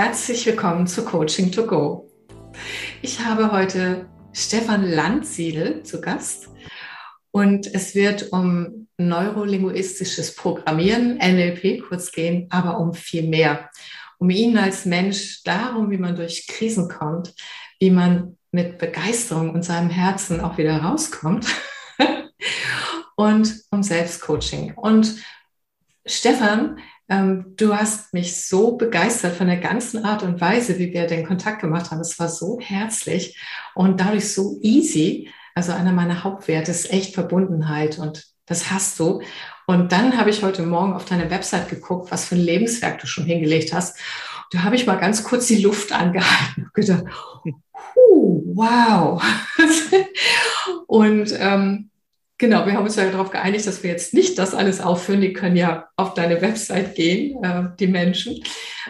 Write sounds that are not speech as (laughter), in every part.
herzlich willkommen zu Coaching to Go. Ich habe heute Stefan Landsiedel zu Gast und es wird um neurolinguistisches Programmieren, NLP kurz gehen, aber um viel mehr. Um ihn als Mensch, darum, wie man durch Krisen kommt, wie man mit Begeisterung und seinem Herzen auch wieder rauskommt (laughs) und um Selbstcoaching. Und Stefan ähm, du hast mich so begeistert von der ganzen Art und Weise, wie wir den Kontakt gemacht haben. Es war so herzlich und dadurch so easy. Also einer meiner Hauptwerte ist echt Verbundenheit und das hast du. Und dann habe ich heute Morgen auf deine Website geguckt, was für ein Lebenswerk du schon hingelegt hast. Da habe ich mal ganz kurz die Luft (laughs) angehalten und gedacht, (laughs) wow. (laughs) und ähm, Genau, wir haben uns ja darauf geeinigt, dass wir jetzt nicht das alles aufführen. Die können ja auf deine Website gehen, äh, die Menschen.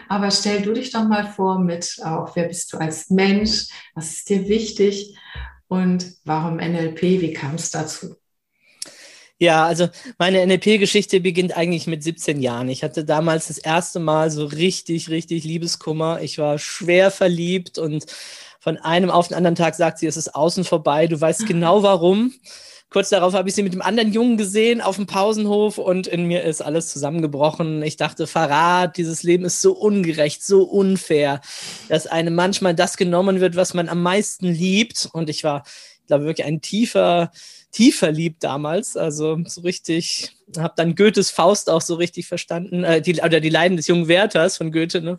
Aber stell du dich doch mal vor mit auch, wer bist du als Mensch? Was ist dir wichtig? Und warum NLP? Wie kam es dazu? Ja, also meine NLP-Geschichte beginnt eigentlich mit 17 Jahren. Ich hatte damals das erste Mal so richtig, richtig Liebeskummer. Ich war schwer verliebt und von einem auf den anderen Tag sagt sie, es ist außen vorbei. Du weißt (laughs) genau warum. Kurz darauf habe ich sie mit dem anderen Jungen gesehen auf dem Pausenhof und in mir ist alles zusammengebrochen. Ich dachte, Verrat, dieses Leben ist so ungerecht, so unfair, dass einem manchmal das genommen wird, was man am meisten liebt. Und ich war, ich glaube, wirklich ein tiefer, tiefer liebt damals. Also so richtig, habe dann Goethes Faust auch so richtig verstanden, äh, die, oder die Leiden des jungen Werthers von Goethe, ne?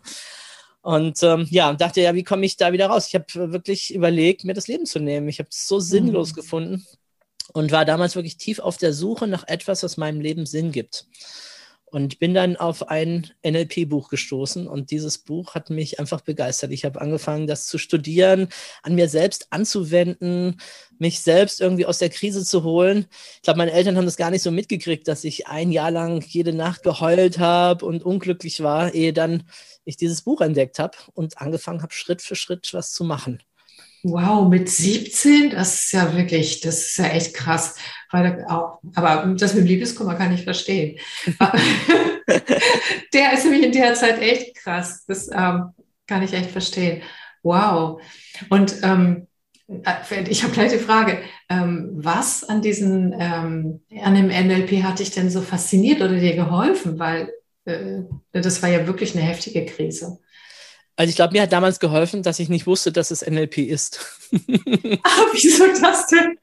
Und ähm, ja, dachte ja, wie komme ich da wieder raus? Ich habe wirklich überlegt, mir das Leben zu nehmen. Ich habe es so sinnlos mhm. gefunden und war damals wirklich tief auf der Suche nach etwas, was meinem Leben Sinn gibt. Und bin dann auf ein NLP-Buch gestoßen und dieses Buch hat mich einfach begeistert. Ich habe angefangen, das zu studieren, an mir selbst anzuwenden, mich selbst irgendwie aus der Krise zu holen. Ich glaube, meine Eltern haben das gar nicht so mitgekriegt, dass ich ein Jahr lang jede Nacht geheult habe und unglücklich war, ehe dann ich dieses Buch entdeckt habe und angefangen habe, Schritt für Schritt was zu machen. Wow, mit 17, das ist ja wirklich, das ist ja echt krass. Weil auch, aber das mit dem Liebeskummer kann ich verstehen. (laughs) der ist nämlich in der Zeit echt krass. Das ähm, kann ich echt verstehen. Wow. Und ähm, äh, ich habe gleich die Frage, ähm, was an diesen, ähm, an dem NLP hat dich denn so fasziniert oder dir geholfen? Weil äh, das war ja wirklich eine heftige Krise. Also ich glaube, mir hat damals geholfen, dass ich nicht wusste, dass es NLP ist. (laughs) ah, wieso das denn?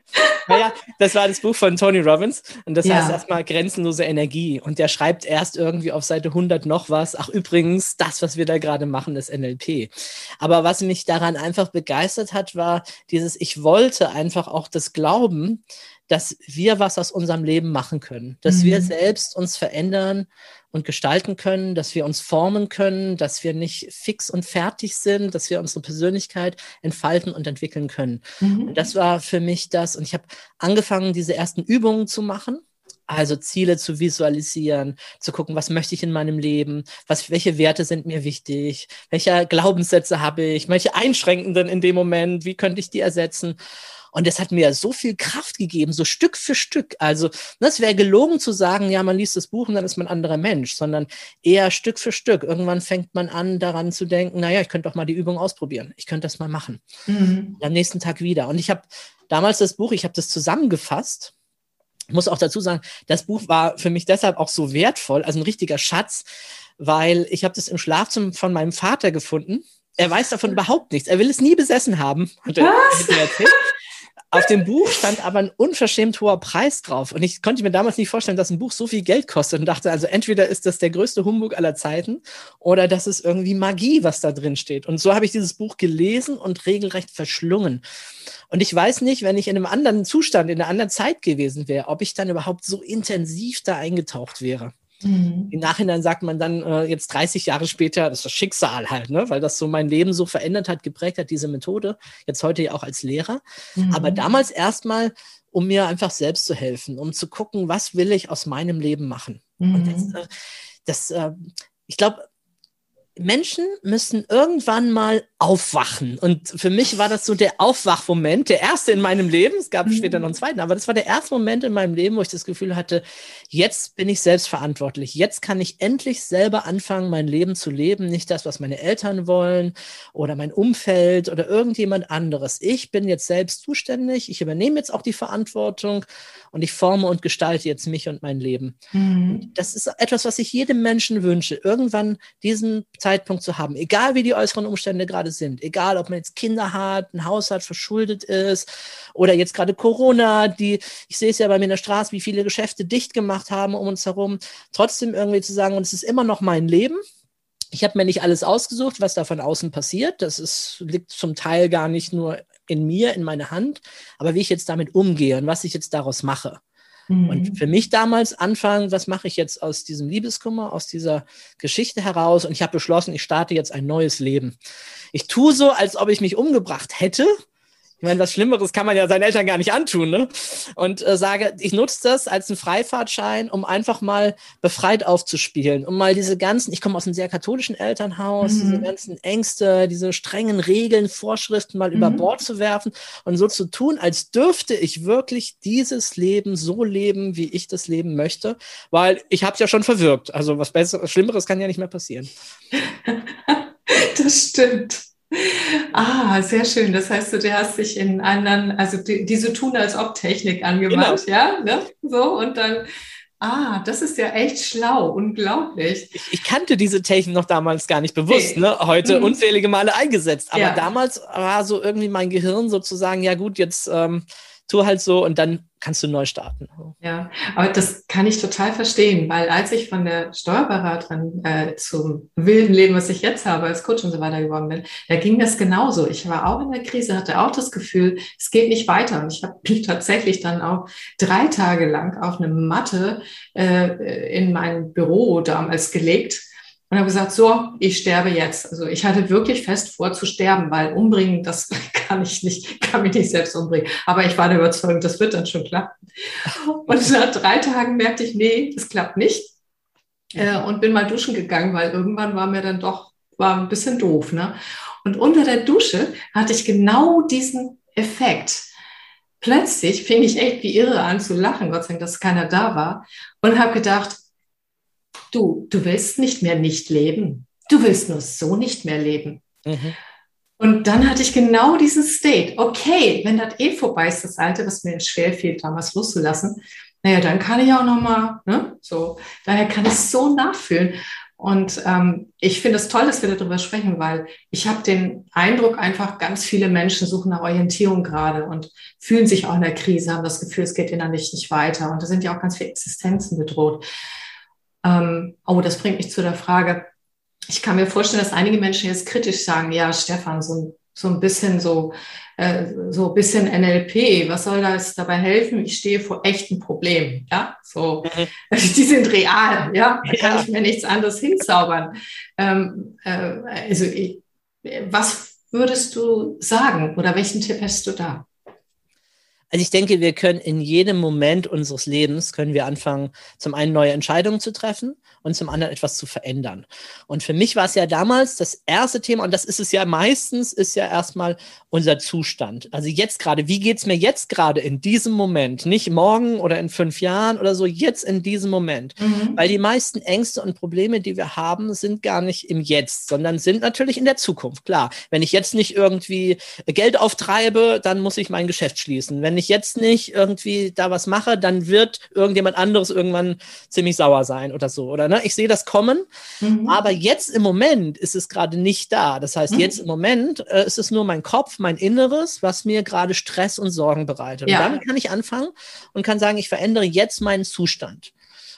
naja, das war das Buch von Tony Robbins und das ja. heißt erstmal grenzenlose Energie. Und der schreibt erst irgendwie auf Seite 100 noch was. Ach, übrigens, das, was wir da gerade machen, ist NLP. Aber was mich daran einfach begeistert hat, war dieses, ich wollte einfach auch das Glauben, dass wir was aus unserem Leben machen können, dass mhm. wir selbst uns verändern und gestalten können, dass wir uns formen können, dass wir nicht fix und fertig sind, dass wir unsere Persönlichkeit entfalten und entwickeln können. Mhm. Und das war für mich das. Und ich habe angefangen, diese ersten Übungen zu machen. Also Ziele zu visualisieren, zu gucken, was möchte ich in meinem Leben, was, welche Werte sind mir wichtig, welche Glaubenssätze habe ich, welche einschränkenden in dem Moment, wie könnte ich die ersetzen. Und das hat mir so viel Kraft gegeben, so Stück für Stück. Also, das wäre gelogen zu sagen, ja, man liest das Buch und dann ist man ein anderer Mensch, sondern eher Stück für Stück. Irgendwann fängt man an, daran zu denken, naja, ich könnte doch mal die Übung ausprobieren. Ich könnte das mal machen. Mhm. am nächsten Tag wieder. Und ich habe damals das Buch, ich habe das zusammengefasst. Ich muss auch dazu sagen, das Buch war für mich deshalb auch so wertvoll, also ein richtiger Schatz, weil ich habe das im Schlafzimmer von meinem Vater gefunden. Er weiß davon überhaupt nichts. Er will es nie besessen haben, hat Auf dem Buch stand aber ein unverschämt hoher Preis drauf. Und ich konnte mir damals nicht vorstellen, dass ein Buch so viel Geld kostet und dachte, also entweder ist das der größte Humbug aller Zeiten oder das ist irgendwie Magie, was da drin steht. Und so habe ich dieses Buch gelesen und regelrecht verschlungen. Und ich weiß nicht, wenn ich in einem anderen Zustand, in einer anderen Zeit gewesen wäre, ob ich dann überhaupt so intensiv da eingetaucht wäre. Mhm. Im Nachhinein sagt man dann äh, jetzt 30 Jahre später, das ist das Schicksal halt, ne? weil das so mein Leben so verändert hat, geprägt hat, diese Methode. Jetzt heute ja auch als Lehrer. Mhm. Aber damals erstmal, um mir einfach selbst zu helfen, um zu gucken, was will ich aus meinem Leben machen. Mhm. Und das, äh, das äh, ich glaube, Menschen müssen irgendwann mal aufwachen. Und für mich war das so der Aufwachmoment, der erste in meinem Leben. Es gab mhm. später noch einen zweiten, aber das war der erste Moment in meinem Leben, wo ich das Gefühl hatte, jetzt bin ich selbstverantwortlich. Jetzt kann ich endlich selber anfangen, mein Leben zu leben. Nicht das, was meine Eltern wollen oder mein Umfeld oder irgendjemand anderes. Ich bin jetzt selbst zuständig. Ich übernehme jetzt auch die Verantwortung und ich forme und gestalte jetzt mich und mein Leben. Mhm. Das ist etwas, was ich jedem Menschen wünsche, irgendwann diesen Zeitpunkt zu haben, egal wie die äußeren Umstände gerade sind, egal ob man jetzt Kinder hat, ein Haus hat, verschuldet ist oder jetzt gerade Corona, die, ich sehe es ja bei mir in der Straße, wie viele Geschäfte dicht gemacht haben um uns herum, trotzdem irgendwie zu sagen, und es ist immer noch mein Leben, ich habe mir nicht alles ausgesucht, was da von außen passiert. Das ist, liegt zum Teil gar nicht nur in mir, in meiner Hand, aber wie ich jetzt damit umgehe und was ich jetzt daraus mache. Mhm. Und für mich damals anfangen, was mache ich jetzt aus diesem Liebeskummer, aus dieser Geschichte heraus? Und ich habe beschlossen, ich starte jetzt ein neues Leben. Ich tue so, als ob ich mich umgebracht hätte, ich meine, was Schlimmeres kann man ja seinen Eltern gar nicht antun, ne? Und äh, sage, ich nutze das als einen Freifahrtschein, um einfach mal befreit aufzuspielen, um mal diese ganzen, ich komme aus einem sehr katholischen Elternhaus, mhm. diese ganzen Ängste, diese strengen Regeln, Vorschriften mal mhm. über Bord zu werfen und so zu tun, als dürfte ich wirklich dieses Leben so leben, wie ich das leben möchte, weil ich habe es ja schon verwirkt. Also was Besseres, Schlimmeres kann ja nicht mehr passieren. (laughs) das stimmt. Ah, sehr schön. Das heißt, du hast dich in anderen, also die, diese tun als ob Technik angewandt, genau. ja, ne? So und dann, ah, das ist ja echt schlau, unglaublich. Ich, ich kannte diese Technik noch damals gar nicht bewusst, nee. ne? Heute mhm. unzählige Male eingesetzt, aber ja. damals war so irgendwie mein Gehirn sozusagen, ja gut, jetzt ähm, tu halt so und dann kannst du neu starten. Ja, aber das kann ich total verstehen, weil als ich von der Steuerberaterin äh, zum wilden Leben, was ich jetzt habe, als Coach und so weiter geworden bin, da ging das genauso. Ich war auch in der Krise, hatte auch das Gefühl, es geht nicht weiter. Und ich habe mich tatsächlich dann auch drei Tage lang auf eine Matte äh, in mein Büro damals gelegt und habe gesagt, so, ich sterbe jetzt. Also ich hatte wirklich fest vor zu sterben, weil umbringen, das (laughs) kann ich nicht, kann mich nicht selbst umbringen. Aber ich war der Überzeugung, das wird dann schon klappen. Und (laughs) nach drei Tagen merkte ich, nee, das klappt nicht. Äh, und bin mal duschen gegangen, weil irgendwann war mir dann doch, war ein bisschen doof. Ne? Und unter der Dusche hatte ich genau diesen Effekt. Plötzlich fing ich echt wie irre an zu lachen, Gott sei Dank, dass keiner da war. Und habe gedacht, du, du willst nicht mehr nicht leben. Du willst nur so nicht mehr leben. Mhm. Und dann hatte ich genau diesen State. Okay, wenn das eh vorbei ist, das Alte, was mir schwer fiel, damals loszulassen, naja, dann kann ich auch nochmal, ne, so, daher kann ich so nachfühlen. Und ähm, ich finde es toll, dass wir darüber sprechen, weil ich habe den Eindruck, einfach ganz viele Menschen suchen nach Orientierung gerade und fühlen sich auch in der Krise, haben das Gefühl, es geht innerlich nicht weiter. Und da sind ja auch ganz viele Existenzen bedroht. Ähm, oh, das bringt mich zu der Frage, ich kann mir vorstellen, dass einige Menschen jetzt kritisch sagen, ja, Stefan, so, so ein bisschen so, äh, so ein bisschen NLP, was soll das dabei helfen? Ich stehe vor echten Problemen, ja, so, mhm. (laughs) die sind real, ja, da kann ich mir nichts anderes hinzaubern. Ähm, äh, also, ich, was würdest du sagen oder welchen Tipp hast du da? Also ich denke, wir können in jedem Moment unseres Lebens können wir anfangen, zum einen neue Entscheidungen zu treffen und zum anderen etwas zu verändern. Und für mich war es ja damals das erste Thema, und das ist es ja meistens, ist ja erstmal unser Zustand. Also jetzt gerade, wie geht's mir jetzt gerade in diesem Moment? Nicht morgen oder in fünf Jahren oder so, jetzt in diesem Moment. Mhm. Weil die meisten Ängste und Probleme, die wir haben, sind gar nicht im Jetzt, sondern sind natürlich in der Zukunft. Klar, wenn ich jetzt nicht irgendwie Geld auftreibe, dann muss ich mein Geschäft schließen. Wenn ich jetzt nicht irgendwie da was mache, dann wird irgendjemand anderes irgendwann ziemlich sauer sein oder so. Oder ne? ich sehe das kommen, mhm. aber jetzt im Moment ist es gerade nicht da. Das heißt, mhm. jetzt im Moment äh, ist es nur mein Kopf, mein Inneres, was mir gerade Stress und Sorgen bereitet. Ja. Und damit kann ich anfangen und kann sagen, ich verändere jetzt meinen Zustand.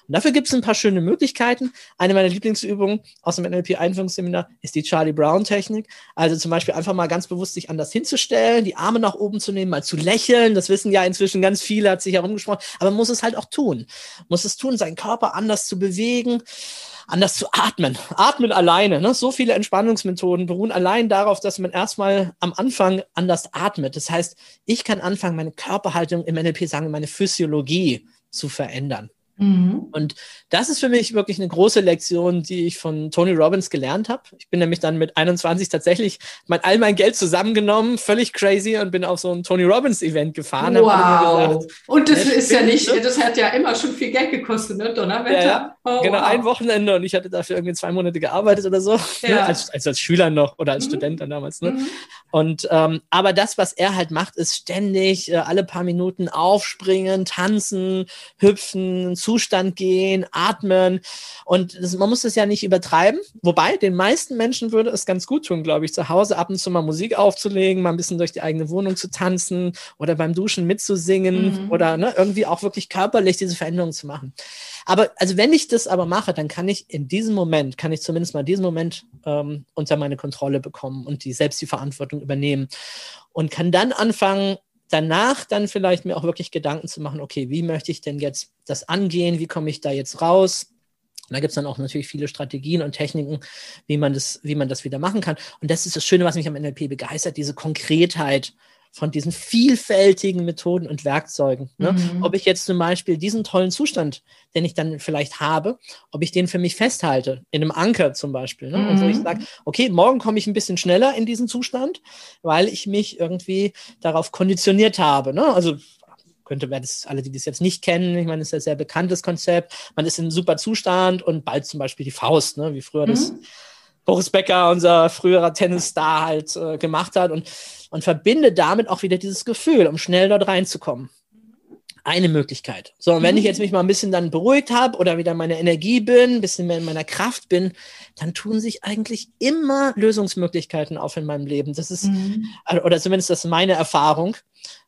Und dafür gibt es ein paar schöne Möglichkeiten. Eine meiner Lieblingsübungen aus dem NLP-Einführungsseminar ist die Charlie Brown-Technik. Also zum Beispiel einfach mal ganz bewusst sich anders hinzustellen, die Arme nach oben zu nehmen, mal zu lächeln. Das wissen ja inzwischen ganz viele, hat sich herumgesprochen. Aber man muss es halt auch tun. Muss es tun, seinen Körper anders zu bewegen anders zu atmen. Atmen alleine. Ne? So viele Entspannungsmethoden beruhen allein darauf, dass man erstmal am Anfang anders atmet. Das heißt, ich kann anfangen, meine Körperhaltung im NLP sagen, meine Physiologie zu verändern. Mhm. Und das ist für mich wirklich eine große Lektion, die ich von Tony Robbins gelernt habe. Ich bin nämlich dann mit 21 tatsächlich mein, all mein Geld zusammengenommen, völlig crazy und bin auf so ein Tony Robbins Event gefahren. Wow. Gesagt, und das ist ja nicht, das hat ja immer schon viel Geld gekostet, ne? Donnerwetter. Ja, oh, genau, wow. ein Wochenende und ich hatte dafür irgendwie zwei Monate gearbeitet oder so. Ja. Ne? (laughs) Als, als, als Schüler noch oder als mhm. Student dann damals. Ne? Mhm. Und ähm, aber das, was er halt macht, ist ständig äh, alle paar Minuten aufspringen, tanzen, hüpfen, Zustand gehen, atmen. Und das, man muss das ja nicht übertreiben. Wobei, den meisten Menschen würde es ganz gut tun, glaube ich, zu Hause ab und zu mal Musik aufzulegen, mal ein bisschen durch die eigene Wohnung zu tanzen oder beim Duschen mitzusingen mhm. oder ne, irgendwie auch wirklich körperlich diese Veränderung zu machen. Aber also wenn ich das aber mache, dann kann ich in diesem Moment, kann ich zumindest mal diesen Moment ähm, unter meine Kontrolle bekommen und die selbst die Verantwortung übernehmen und kann dann anfangen, danach dann vielleicht mir auch wirklich Gedanken zu machen, okay, wie möchte ich denn jetzt das angehen, wie komme ich da jetzt raus? Und da gibt es dann auch natürlich viele Strategien und Techniken, wie man, das, wie man das wieder machen kann. Und das ist das Schöne, was mich am NLP begeistert, diese Konkretheit von diesen vielfältigen Methoden und Werkzeugen. Ne? Mhm. Ob ich jetzt zum Beispiel diesen tollen Zustand, den ich dann vielleicht habe, ob ich den für mich festhalte, in einem Anker zum Beispiel. Ne? Mhm. Und wo ich mhm. sage, okay, morgen komme ich ein bisschen schneller in diesen Zustand, weil ich mich irgendwie darauf konditioniert habe. Ne? Also könnte, wer das, alle, die das jetzt nicht kennen, ich meine, das ist ein sehr bekanntes Konzept. Man ist in einem super Zustand und bald zum Beispiel die Faust, ne? wie früher mhm. das Boris Becker, unser früherer Tennisstar, halt äh, gemacht hat. Und und verbinde damit auch wieder dieses Gefühl, um schnell dort reinzukommen. Eine Möglichkeit. So, und wenn ich mhm. jetzt mich mal ein bisschen dann beruhigt habe oder wieder meine Energie bin, ein bisschen mehr in meiner Kraft bin, dann tun sich eigentlich immer Lösungsmöglichkeiten auf in meinem Leben. Das ist, mhm. oder zumindest das ist meine Erfahrung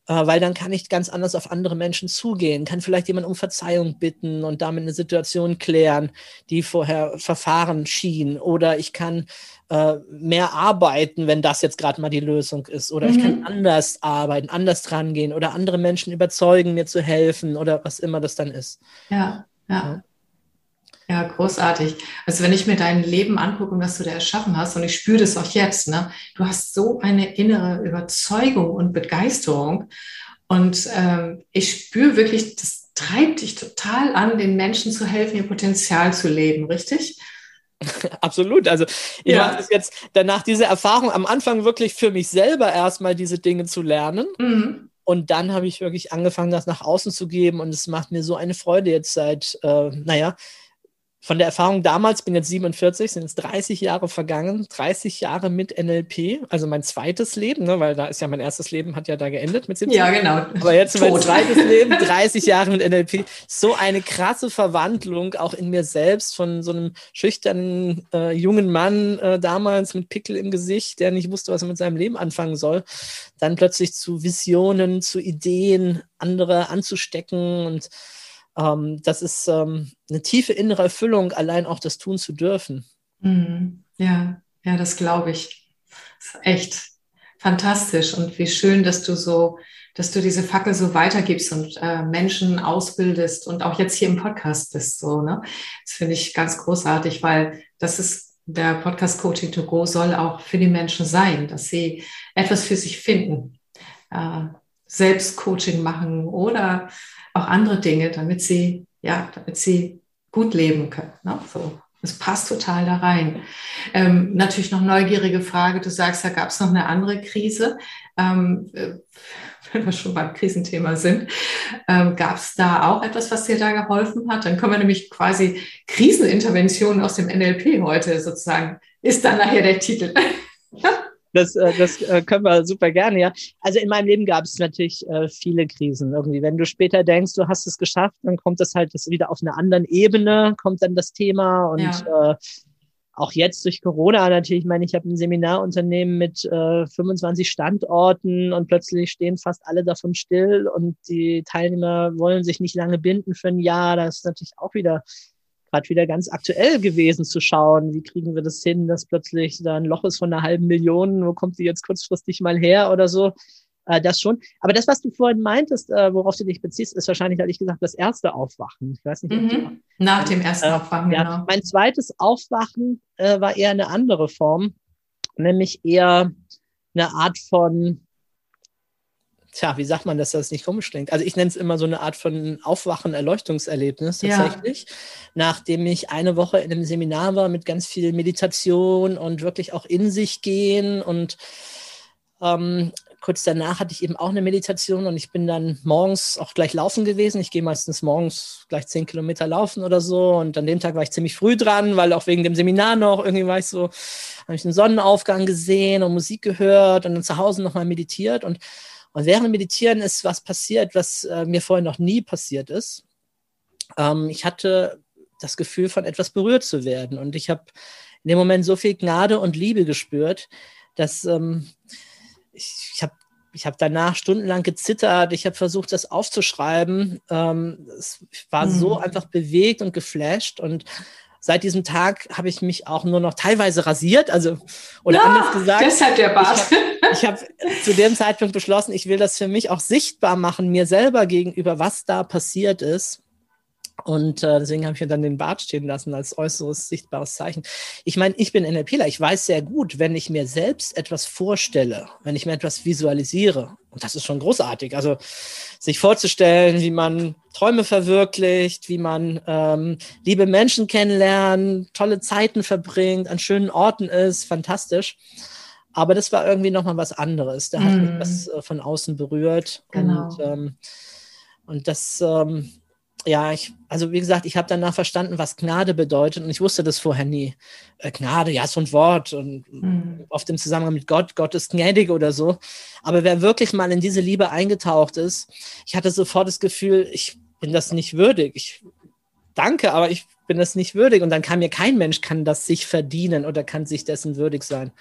äh, weil dann kann ich ganz anders auf andere Menschen zugehen, kann vielleicht jemand um Verzeihung bitten und damit eine Situation klären, die vorher verfahren schien. Oder ich kann äh, mehr arbeiten, wenn das jetzt gerade mal die Lösung ist. Oder mhm. ich kann mhm. anders arbeiten, anders dran gehen oder andere Menschen überzeugen, mir zu helfen oder was immer das dann ist. ja. ja. ja. Ja, großartig. Also wenn ich mir dein Leben angucke und was du da erschaffen hast, und ich spüre das auch jetzt, ne, du hast so eine innere Überzeugung und Begeisterung. Und ähm, ich spüre wirklich, das treibt dich total an, den Menschen zu helfen, ihr Potenzial zu leben, richtig? (laughs) Absolut. Also ich ja. mache das jetzt danach diese Erfahrung am Anfang wirklich für mich selber erstmal diese Dinge zu lernen. Mhm. Und dann habe ich wirklich angefangen, das nach außen zu geben. Und es macht mir so eine Freude jetzt seit, äh, naja, von der Erfahrung damals, bin jetzt 47, sind jetzt 30 Jahre vergangen, 30 Jahre mit NLP, also mein zweites Leben, ne, weil da ist ja mein erstes Leben hat ja da geendet mit 17. Ja, genau. Aber jetzt Tot. mein zweites Leben, (laughs) 30 Jahre mit NLP. So eine krasse Verwandlung auch in mir selbst von so einem schüchternen äh, jungen Mann äh, damals mit Pickel im Gesicht, der nicht wusste, was er mit seinem Leben anfangen soll, dann plötzlich zu Visionen, zu Ideen, andere anzustecken und ähm, das ist ähm, eine tiefe innere Erfüllung, allein auch das tun zu dürfen. Mhm. Ja, ja, das glaube ich. Das ist echt fantastisch und wie schön, dass du so, dass du diese Fackel so weitergibst und äh, Menschen ausbildest und auch jetzt hier im Podcast bist. So, ne? Das finde ich ganz großartig, weil das ist der Podcast Coaching to Go soll auch für die Menschen sein, dass sie etwas für sich finden, äh, selbst Coaching machen oder auch andere Dinge, damit sie, ja, damit sie gut leben können. Ne? So. Das passt total da rein. Ähm, natürlich noch neugierige Frage. Du sagst, da gab es noch eine andere Krise. Ähm, äh, (laughs) wenn wir schon beim Krisenthema sind, ähm, gab es da auch etwas, was dir da geholfen hat? Dann können wir nämlich quasi Kriseninterventionen aus dem NLP heute sozusagen, ist dann nachher der Titel. (laughs) Das, äh, das äh, können wir super gerne, ja. Also in meinem Leben gab es natürlich äh, viele Krisen irgendwie. Wenn du später denkst, du hast es geschafft, dann kommt das halt das wieder auf einer anderen Ebene, kommt dann das Thema und ja. äh, auch jetzt durch Corona natürlich, ich meine, ich habe ein Seminarunternehmen mit äh, 25 Standorten und plötzlich stehen fast alle davon still und die Teilnehmer wollen sich nicht lange binden für ein Jahr. Das ist natürlich auch wieder gerade wieder ganz aktuell gewesen zu schauen, wie kriegen wir das hin, dass plötzlich da ein Loch ist von einer halben Million, wo kommt die jetzt kurzfristig mal her oder so. Äh, das schon. Aber das, was du vorhin meintest, äh, worauf du dich beziehst, ist wahrscheinlich, ehrlich gesagt, das erste Aufwachen. Ich weiß nicht. Mhm. Nach dem ersten äh, Aufwachen, ja. genau. Mein zweites Aufwachen äh, war eher eine andere Form, nämlich eher eine Art von tja, wie sagt man, dass das nicht komisch klingt? Also ich nenne es immer so eine Art von Aufwachen, Erleuchtungserlebnis tatsächlich, ja. nachdem ich eine Woche in einem Seminar war mit ganz viel Meditation und wirklich auch in sich gehen und ähm, kurz danach hatte ich eben auch eine Meditation und ich bin dann morgens auch gleich laufen gewesen. Ich gehe meistens morgens gleich zehn Kilometer laufen oder so. Und an dem Tag war ich ziemlich früh dran, weil auch wegen dem Seminar noch irgendwie war ich so, habe ich den Sonnenaufgang gesehen und Musik gehört und dann zu Hause nochmal meditiert. Und, und während Meditieren ist was passiert, was äh, mir vorher noch nie passiert ist. Ähm, ich hatte das Gefühl, von etwas berührt zu werden. Und ich habe in dem Moment so viel Gnade und Liebe gespürt, dass ähm, ich, ich habe ich habe danach stundenlang gezittert, ich habe versucht, das aufzuschreiben. Ähm, es war mhm. so einfach bewegt und geflasht und seit diesem Tag habe ich mich auch nur noch teilweise rasiert, also oder ja, anders gesagt. Deshalb der Bart. Ich habe hab zu dem Zeitpunkt beschlossen, ich will das für mich auch sichtbar machen, mir selber gegenüber, was da passiert ist. Und äh, deswegen habe ich mir dann den Bart stehen lassen als äußeres sichtbares Zeichen. Ich meine, ich bin NLPler. Ich weiß sehr gut, wenn ich mir selbst etwas vorstelle, wenn ich mir etwas visualisiere, und das ist schon großartig. Also sich vorzustellen, wie man Träume verwirklicht, wie man ähm, liebe Menschen kennenlernt, tolle Zeiten verbringt, an schönen Orten ist, fantastisch. Aber das war irgendwie nochmal was anderes. Da hat mm. mich was äh, von außen berührt. Genau. Und, ähm, und das ähm, ja, ich, also wie gesagt, ich habe danach verstanden, was Gnade bedeutet und ich wusste das vorher nie. Äh, Gnade, ja, so ein Wort und mhm. oft im Zusammenhang mit Gott, Gott ist gnädig oder so. Aber wer wirklich mal in diese Liebe eingetaucht ist, ich hatte sofort das Gefühl, ich bin das nicht würdig. Ich danke, aber ich bin das nicht würdig und dann kann mir kein Mensch kann das sich verdienen oder kann sich dessen würdig sein.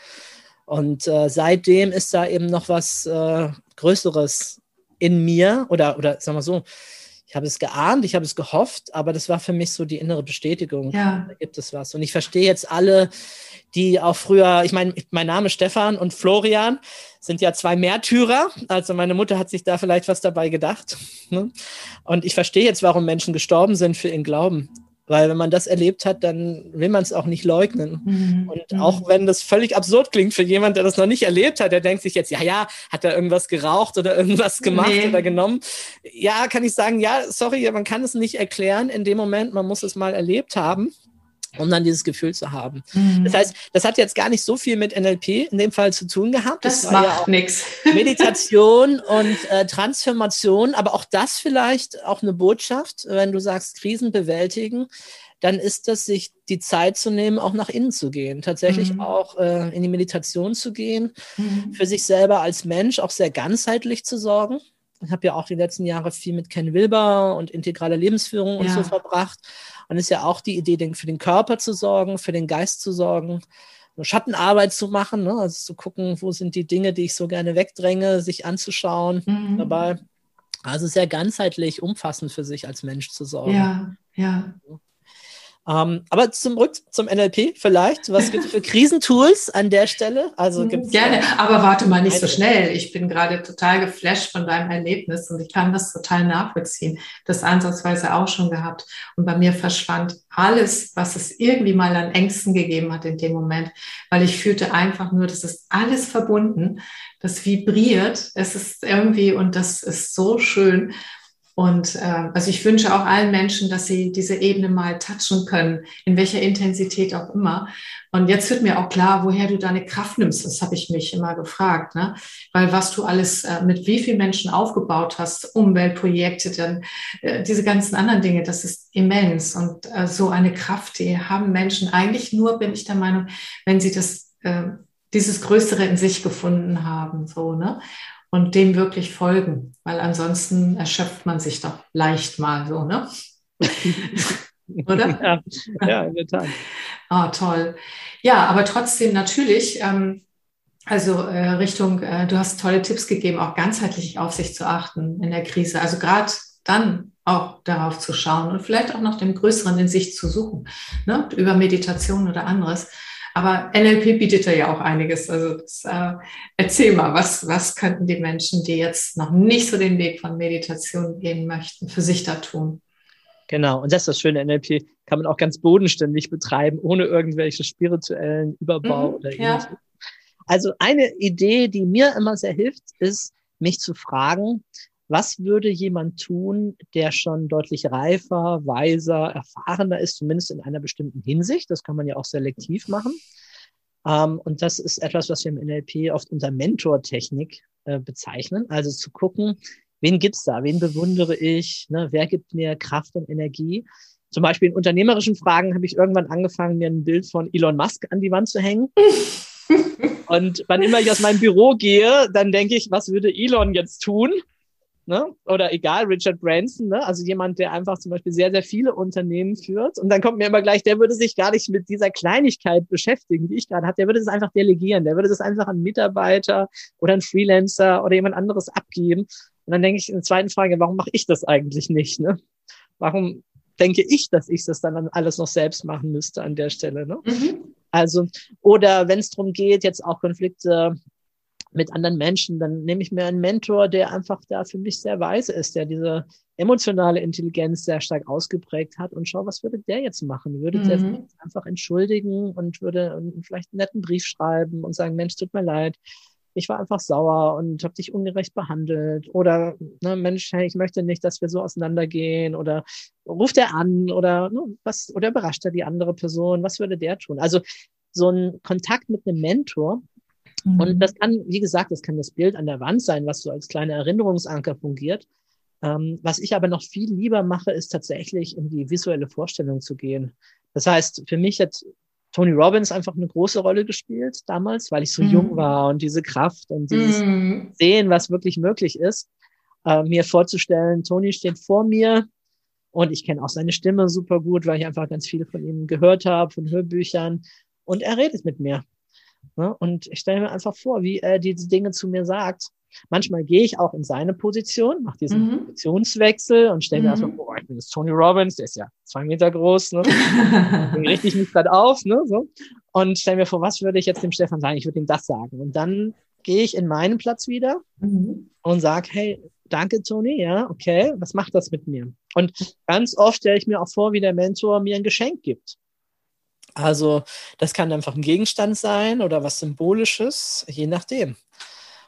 Und äh, seitdem ist da eben noch was äh, Größeres in mir oder oder sagen wir so, ich habe es geahnt, ich habe es gehofft, aber das war für mich so die innere Bestätigung. Ja. Da gibt es was. Und ich verstehe jetzt alle, die auch früher, ich meine, mein Name Stefan und Florian sind ja zwei Märtyrer. Also meine Mutter hat sich da vielleicht was dabei gedacht. Ne? Und ich verstehe jetzt, warum Menschen gestorben sind für ihren Glauben. Weil wenn man das erlebt hat, dann will man es auch nicht leugnen. Mhm. Und mhm. auch wenn das völlig absurd klingt für jemand, der das noch nicht erlebt hat, der denkt sich jetzt, ja, ja, hat er irgendwas geraucht oder irgendwas gemacht nee. oder genommen. Ja, kann ich sagen, ja, sorry, man kann es nicht erklären in dem Moment, man muss es mal erlebt haben um dann dieses Gefühl zu haben. Mhm. Das heißt, das hat jetzt gar nicht so viel mit NLP in dem Fall zu tun gehabt. Das, das macht ja nichts. (laughs) Meditation und äh, Transformation, aber auch das vielleicht auch eine Botschaft, wenn du sagst, Krisen bewältigen, dann ist das, sich die Zeit zu nehmen, auch nach innen zu gehen, tatsächlich mhm. auch äh, in die Meditation zu gehen, mhm. für sich selber als Mensch auch sehr ganzheitlich zu sorgen. Ich habe ja auch die letzten Jahre viel mit Ken Wilber und integraler Lebensführung und ja. so verbracht. Und ist ja auch die Idee, für den Körper zu sorgen, für den Geist zu sorgen, Schattenarbeit zu machen, ne? also zu gucken, wo sind die Dinge, die ich so gerne wegdränge, sich anzuschauen mhm. dabei. Also sehr ganzheitlich, umfassend für sich als Mensch zu sorgen. Ja, ja. Ähm, aber zurück zum NLP vielleicht. Was gibt es für Krisentools an der Stelle? Also gibt's Gerne, aber warte mal nicht so schnell. Ich bin gerade total geflasht von deinem Erlebnis und ich kann das total nachvollziehen. Das ansatzweise auch schon gehabt. Und bei mir verschwand alles, was es irgendwie mal an Ängsten gegeben hat in dem Moment, weil ich fühlte einfach nur, das ist alles verbunden. Das vibriert. Es ist irgendwie, und das ist so schön. Und äh, also ich wünsche auch allen Menschen, dass sie diese Ebene mal touchen können, in welcher Intensität auch immer. Und jetzt wird mir auch klar, woher du deine Kraft nimmst. Das habe ich mich immer gefragt, ne? Weil was du alles äh, mit wie vielen Menschen aufgebaut hast, Umweltprojekte, dann äh, diese ganzen anderen Dinge, das ist immens. Und äh, so eine Kraft, die haben Menschen eigentlich nur, bin ich der Meinung, wenn sie das äh, dieses Größere in sich gefunden haben, so, ne? Und dem wirklich folgen, weil ansonsten erschöpft man sich doch leicht mal so, ne? (laughs) Oder? Ja, ja, in der Tat. Ah, toll. Ja, aber trotzdem natürlich, ähm, also äh, Richtung, äh, du hast tolle Tipps gegeben, auch ganzheitlich auf sich zu achten in der Krise. Also gerade dann auch darauf zu schauen und vielleicht auch nach dem Größeren in sich zu suchen, ne? über Meditation oder anderes. Aber NLP bietet da ja auch einiges. Also das, äh, erzähl mal, was, was könnten die Menschen, die jetzt noch nicht so den Weg von Meditation gehen möchten, für sich da tun? Genau, und das ist das Schöne, NLP kann man auch ganz bodenständig betreiben, ohne irgendwelche spirituellen Überbau mhm, oder ähnliches. Ja. Also eine Idee, die mir immer sehr hilft, ist, mich zu fragen, was würde jemand tun, der schon deutlich reifer, weiser, erfahrener ist, zumindest in einer bestimmten Hinsicht? Das kann man ja auch selektiv machen. Ähm, und das ist etwas, was wir im NLP oft unter Mentortechnik äh, bezeichnen. Also zu gucken, wen gibt's da? Wen bewundere ich? Ne? Wer gibt mir Kraft und Energie? Zum Beispiel in unternehmerischen Fragen habe ich irgendwann angefangen, mir ein Bild von Elon Musk an die Wand zu hängen. (laughs) und wann immer ich aus meinem Büro gehe, dann denke ich, was würde Elon jetzt tun? Ne? Oder egal, Richard Branson, ne? also jemand, der einfach zum Beispiel sehr, sehr viele Unternehmen führt. Und dann kommt mir immer gleich, der würde sich gar nicht mit dieser Kleinigkeit beschäftigen, die ich gerade habe. Der würde das einfach delegieren. Der würde das einfach an Mitarbeiter oder an Freelancer oder jemand anderes abgeben. Und dann denke ich in der zweiten Frage, warum mache ich das eigentlich nicht? Ne? Warum denke ich, dass ich das dann alles noch selbst machen müsste an der Stelle? Ne? Mhm. Also, oder wenn es darum geht, jetzt auch Konflikte mit anderen Menschen, dann nehme ich mir einen Mentor, der einfach da für mich sehr weise ist, der diese emotionale Intelligenz sehr stark ausgeprägt hat und schau, was würde der jetzt machen? Würde mhm. der einfach entschuldigen und würde vielleicht einen netten Brief schreiben und sagen, Mensch, tut mir leid, ich war einfach sauer und habe dich ungerecht behandelt oder ne, Mensch, hey, ich möchte nicht, dass wir so auseinandergehen oder ruft er an oder ne, was oder überrascht er die andere Person, was würde der tun? Also so ein Kontakt mit einem Mentor, Mhm. Und das kann, wie gesagt, das kann das Bild an der Wand sein, was so als kleiner Erinnerungsanker fungiert. Ähm, was ich aber noch viel lieber mache, ist tatsächlich in die visuelle Vorstellung zu gehen. Das heißt, für mich hat Tony Robbins einfach eine große Rolle gespielt damals, weil ich so mhm. jung war und diese Kraft und dieses mhm. Sehen, was wirklich möglich ist, äh, mir vorzustellen, Tony steht vor mir und ich kenne auch seine Stimme super gut, weil ich einfach ganz viele von ihm gehört habe, von Hörbüchern und er redet mit mir. Ne? Und ich stelle mir einfach vor, wie er diese Dinge zu mir sagt. Manchmal gehe ich auch in seine Position, mache diesen mhm. Positionswechsel und stelle mir mhm. erstmal vor, ich bin jetzt Tony Robbins, der ist ja zwei Meter groß, ne? Dann richte ich mich gerade auf, ne? So. Und stelle mir vor, was würde ich jetzt dem Stefan sagen? Ich würde ihm das sagen. Und dann gehe ich in meinen Platz wieder mhm. und sage, hey, danke Tony, ja, okay, was macht das mit mir? Und ganz oft stelle ich mir auch vor, wie der Mentor mir ein Geschenk gibt. Also das kann einfach ein Gegenstand sein oder was Symbolisches, je nachdem.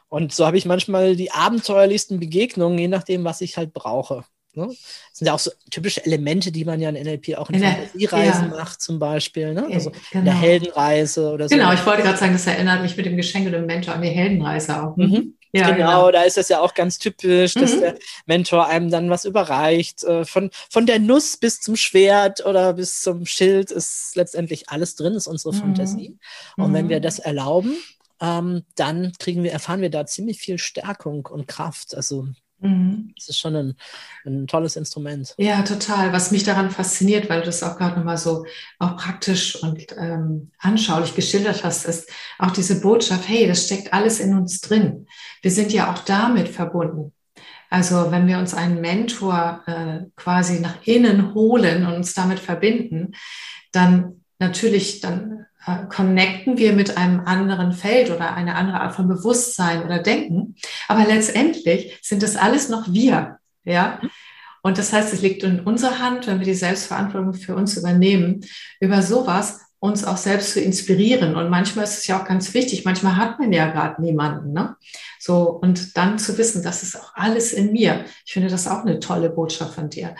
Und so habe ich manchmal die abenteuerlichsten Begegnungen, je nachdem, was ich halt brauche. Ne? Das sind ja auch so typische Elemente, die man ja in NLP auch in, in Fantasiereisen ja. macht, zum Beispiel. Ne? Also genau. in der genau. Heldenreise oder so. Genau, ich wollte gerade sagen, das erinnert mich mit dem Geschenk und dem Mentor an die Heldenreise auch. Mhm. Ja, genau, genau, da ist das ja auch ganz typisch, dass mhm. der Mentor einem dann was überreicht. Äh, von, von der Nuss bis zum Schwert oder bis zum Schild ist letztendlich alles drin, ist unsere mhm. Fantasie. Und mhm. wenn wir mhm. das erlauben, ähm, dann kriegen wir, erfahren wir da ziemlich viel Stärkung und Kraft. Also Mhm. Das ist schon ein, ein, tolles Instrument. Ja, total. Was mich daran fasziniert, weil du das auch gerade nochmal so auch praktisch und ähm, anschaulich geschildert hast, ist auch diese Botschaft, hey, das steckt alles in uns drin. Wir sind ja auch damit verbunden. Also wenn wir uns einen Mentor äh, quasi nach innen holen und uns damit verbinden, dann natürlich, dann connecten wir mit einem anderen Feld oder eine andere Art von Bewusstsein oder Denken. Aber letztendlich sind das alles noch wir, ja. Und das heißt, es liegt in unserer Hand, wenn wir die Selbstverantwortung für uns übernehmen, über sowas uns auch selbst zu inspirieren. Und manchmal ist es ja auch ganz wichtig. Manchmal hat man ja gerade niemanden, ne? So. Und dann zu wissen, das ist auch alles in mir. Ich finde das auch eine tolle Botschaft von dir.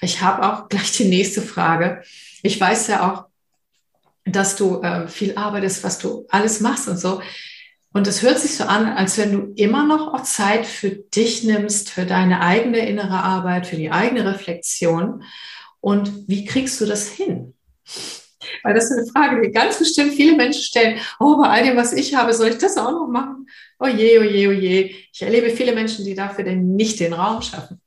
Ich habe auch gleich die nächste Frage. Ich weiß ja auch, dass du äh, viel arbeitest, was du alles machst und so. Und es hört sich so an, als wenn du immer noch auch Zeit für dich nimmst, für deine eigene innere Arbeit, für die eigene Reflexion. Und wie kriegst du das hin? Weil das ist eine Frage, die ganz bestimmt viele Menschen stellen. Oh, bei all dem, was ich habe, soll ich das auch noch machen? Oh je, oh je, oh je. Ich erlebe viele Menschen, die dafür denn nicht den Raum schaffen.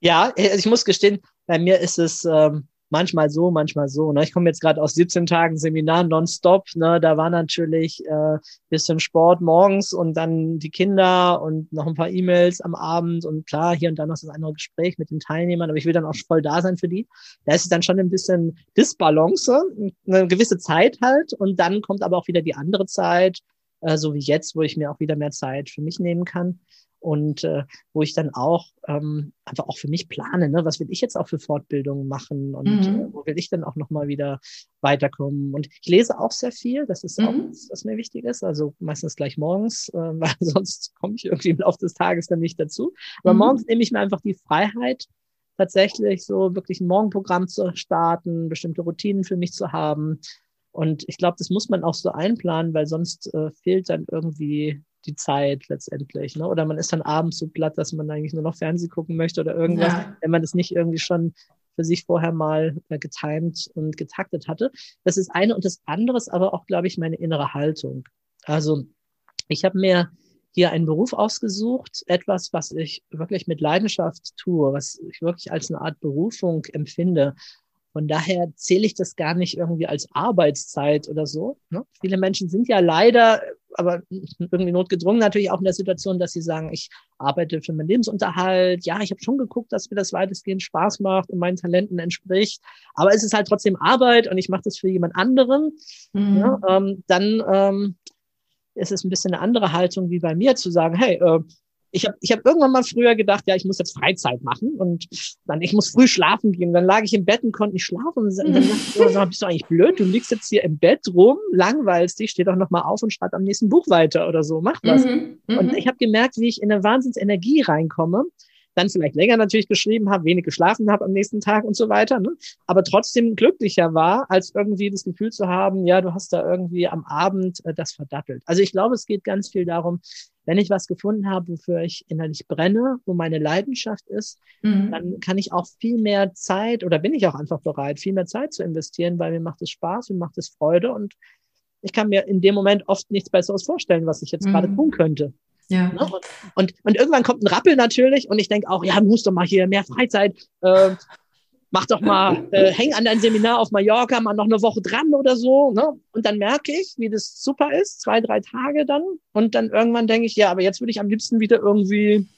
Ja, also ich muss gestehen, bei mir ist es ähm, manchmal so, manchmal so. Ne? Ich komme jetzt gerade aus 17 Tagen Seminar nonstop. Ne? Da war natürlich äh, bisschen Sport morgens und dann die Kinder und noch ein paar E-Mails am Abend und klar, hier und dann noch das andere Gespräch mit den Teilnehmern, aber ich will dann auch voll da sein für die. Da ist es dann schon ein bisschen Disbalance, eine gewisse Zeit halt und dann kommt aber auch wieder die andere Zeit, äh, so wie jetzt, wo ich mir auch wieder mehr Zeit für mich nehmen kann. Und äh, wo ich dann auch ähm, einfach auch für mich plane, ne? was will ich jetzt auch für Fortbildungen machen und mhm. äh, wo will ich dann auch nochmal wieder weiterkommen. Und ich lese auch sehr viel, das ist mhm. auch was, was mir wichtig ist, also meistens gleich morgens, äh, (laughs) weil sonst komme ich irgendwie im Laufe des Tages dann nicht dazu. Aber mhm. morgens nehme ich mir einfach die Freiheit, tatsächlich so wirklich ein Morgenprogramm zu starten, bestimmte Routinen für mich zu haben. Und ich glaube, das muss man auch so einplanen, weil sonst äh, fehlt dann irgendwie die Zeit letztendlich. Ne? Oder man ist dann abends so platt, dass man eigentlich nur noch Fernsehen gucken möchte oder irgendwas, ja. wenn man das nicht irgendwie schon für sich vorher mal äh, getimt und getaktet hatte. Das ist eine und das andere ist aber auch, glaube ich, meine innere Haltung. Also ich habe mir hier einen Beruf ausgesucht, etwas, was ich wirklich mit Leidenschaft tue, was ich wirklich als eine Art Berufung empfinde. Von daher zähle ich das gar nicht irgendwie als Arbeitszeit oder so. Ne? Viele Menschen sind ja leider, aber irgendwie notgedrungen natürlich auch in der Situation, dass sie sagen, ich arbeite für meinen Lebensunterhalt. Ja, ich habe schon geguckt, dass mir das weitestgehend Spaß macht und meinen Talenten entspricht. Aber es ist halt trotzdem Arbeit und ich mache das für jemand anderen. Mhm. Ne? Ähm, dann ähm, ist es ein bisschen eine andere Haltung wie bei mir zu sagen, hey, äh, ich habe ich hab irgendwann mal früher gedacht, ja, ich muss jetzt Freizeit machen und dann ich muss früh schlafen gehen. Dann lag ich im Bett und konnte nicht schlafen. Und dann dachte ich, so, bist du eigentlich blöd? Du liegst jetzt hier im Bett rum, langweilst dich, steh doch noch mal auf und schreib am nächsten Buch weiter oder so. Mach was. Mhm, und mhm. ich habe gemerkt, wie ich in eine Wahnsinnsenergie reinkomme dann vielleicht länger natürlich geschrieben habe, wenig geschlafen habe am nächsten Tag und so weiter, ne? aber trotzdem glücklicher war, als irgendwie das Gefühl zu haben, ja, du hast da irgendwie am Abend äh, das verdattelt. Also ich glaube, es geht ganz viel darum, wenn ich was gefunden habe, wofür ich innerlich brenne, wo meine Leidenschaft ist, mhm. dann kann ich auch viel mehr Zeit oder bin ich auch einfach bereit, viel mehr Zeit zu investieren, weil mir macht es Spaß, mir macht es Freude und ich kann mir in dem Moment oft nichts Besseres vorstellen, was ich jetzt mhm. gerade tun könnte. Ja. Ne? Und, und irgendwann kommt ein Rappel natürlich und ich denke auch, ja, muss doch mal hier mehr Freizeit, äh, mach doch mal, äh, häng an dein Seminar auf Mallorca mal noch eine Woche dran oder so. Ne? Und dann merke ich, wie das super ist, zwei, drei Tage dann. Und dann irgendwann denke ich, ja, aber jetzt würde ich am liebsten wieder irgendwie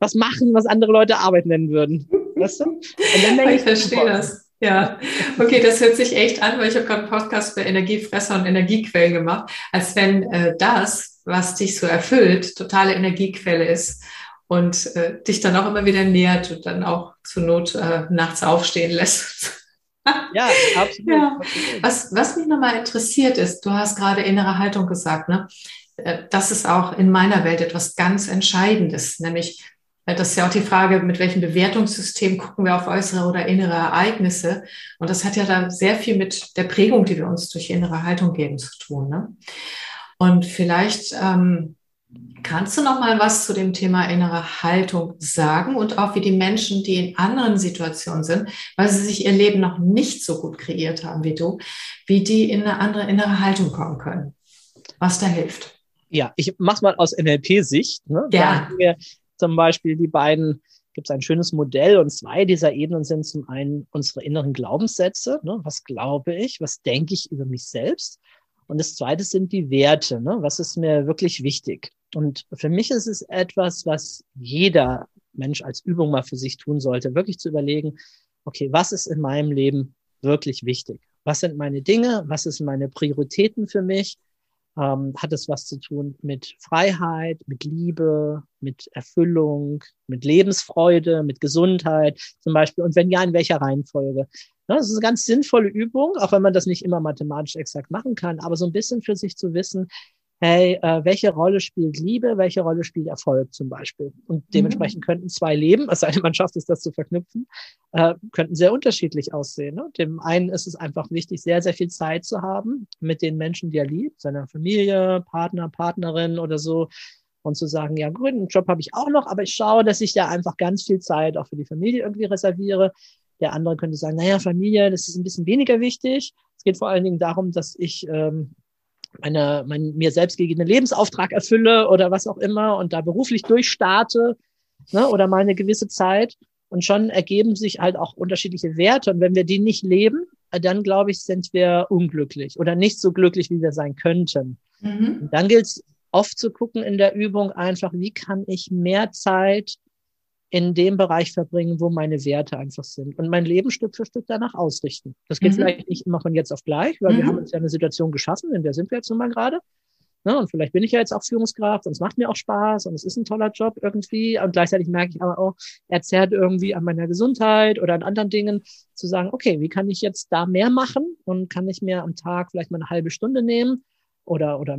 was machen, was andere Leute Arbeit nennen würden. Weißt du? Ich, ich verstehe das. Ja, okay, das hört sich echt an, weil ich habe gerade einen Podcast für Energiefresser und Energiequellen gemacht, als wenn äh, das, was dich so erfüllt, totale Energiequelle ist und äh, dich dann auch immer wieder nährt und dann auch zur Not äh, nachts aufstehen lässt. (laughs) ja, absolut. Ja. Was, was mich nochmal interessiert ist, du hast gerade innere Haltung gesagt, ne? Äh, das ist auch in meiner Welt etwas ganz Entscheidendes, nämlich das ist ja auch die Frage, mit welchem Bewertungssystem gucken wir auf äußere oder innere Ereignisse. Und das hat ja dann sehr viel mit der Prägung, die wir uns durch innere Haltung geben, zu tun. Ne? Und vielleicht ähm, kannst du noch mal was zu dem Thema innere Haltung sagen und auch wie die Menschen, die in anderen Situationen sind, weil sie sich ihr Leben noch nicht so gut kreiert haben wie du, wie die in eine andere innere Haltung kommen können. Was da hilft. Ja, ich mach's mal aus NLP-Sicht. Ne? Ja zum Beispiel die beiden gibt es ein schönes Modell und zwei dieser Ebenen sind zum einen unsere inneren Glaubenssätze. Ne? Was glaube ich? Was denke ich über mich selbst? Und das zweite sind die Werte. Ne? Was ist mir wirklich wichtig? Und für mich ist es etwas, was jeder Mensch als Übung mal für sich tun sollte, wirklich zu überlegen, okay, was ist in meinem Leben wirklich wichtig? Was sind meine Dinge? Was sind meine Prioritäten für mich? ähm, hat es was zu tun mit Freiheit, mit Liebe, mit Erfüllung, mit Lebensfreude, mit Gesundheit zum Beispiel? Und wenn ja, in welcher Reihenfolge? Ja, das ist eine ganz sinnvolle Übung, auch wenn man das nicht immer mathematisch exakt machen kann, aber so ein bisschen für sich zu wissen, hey, äh, welche Rolle spielt Liebe, welche Rolle spielt Erfolg zum Beispiel? Und dementsprechend mhm. könnten zwei Leben, es sei denn, man schafft es, das zu verknüpfen, äh, könnten sehr unterschiedlich aussehen. Ne? Dem einen ist es einfach wichtig, sehr, sehr viel Zeit zu haben mit den Menschen, die er liebt, seiner Familie, Partner, Partnerin oder so. Und zu sagen, ja gut, einen Job habe ich auch noch, aber ich schaue, dass ich da einfach ganz viel Zeit auch für die Familie irgendwie reserviere. Der andere könnte sagen, naja, Familie, das ist ein bisschen weniger wichtig. Es geht vor allen Dingen darum, dass ich ähm, meine, mein mir selbst gegebenen Lebensauftrag erfülle oder was auch immer und da beruflich durchstarte ne, oder mal eine gewisse Zeit. Und schon ergeben sich halt auch unterschiedliche Werte. Und wenn wir die nicht leben, dann glaube ich, sind wir unglücklich oder nicht so glücklich, wie wir sein könnten. Mhm. Dann gilt es oft zu gucken in der Übung einfach, wie kann ich mehr Zeit in dem Bereich verbringen, wo meine Werte einfach sind und mein Leben Stück für Stück danach ausrichten. Das geht mhm. vielleicht nicht immer von jetzt auf gleich, weil mhm. wir haben uns ja eine Situation geschaffen, in der sind wir jetzt nun mal gerade. Ne? Und vielleicht bin ich ja jetzt auch Führungskraft und es macht mir auch Spaß und es ist ein toller Job irgendwie. Und gleichzeitig merke ich aber auch, er zerrt irgendwie an meiner Gesundheit oder an anderen Dingen, zu sagen, okay, wie kann ich jetzt da mehr machen und kann ich mir am Tag vielleicht mal eine halbe Stunde nehmen oder, oder,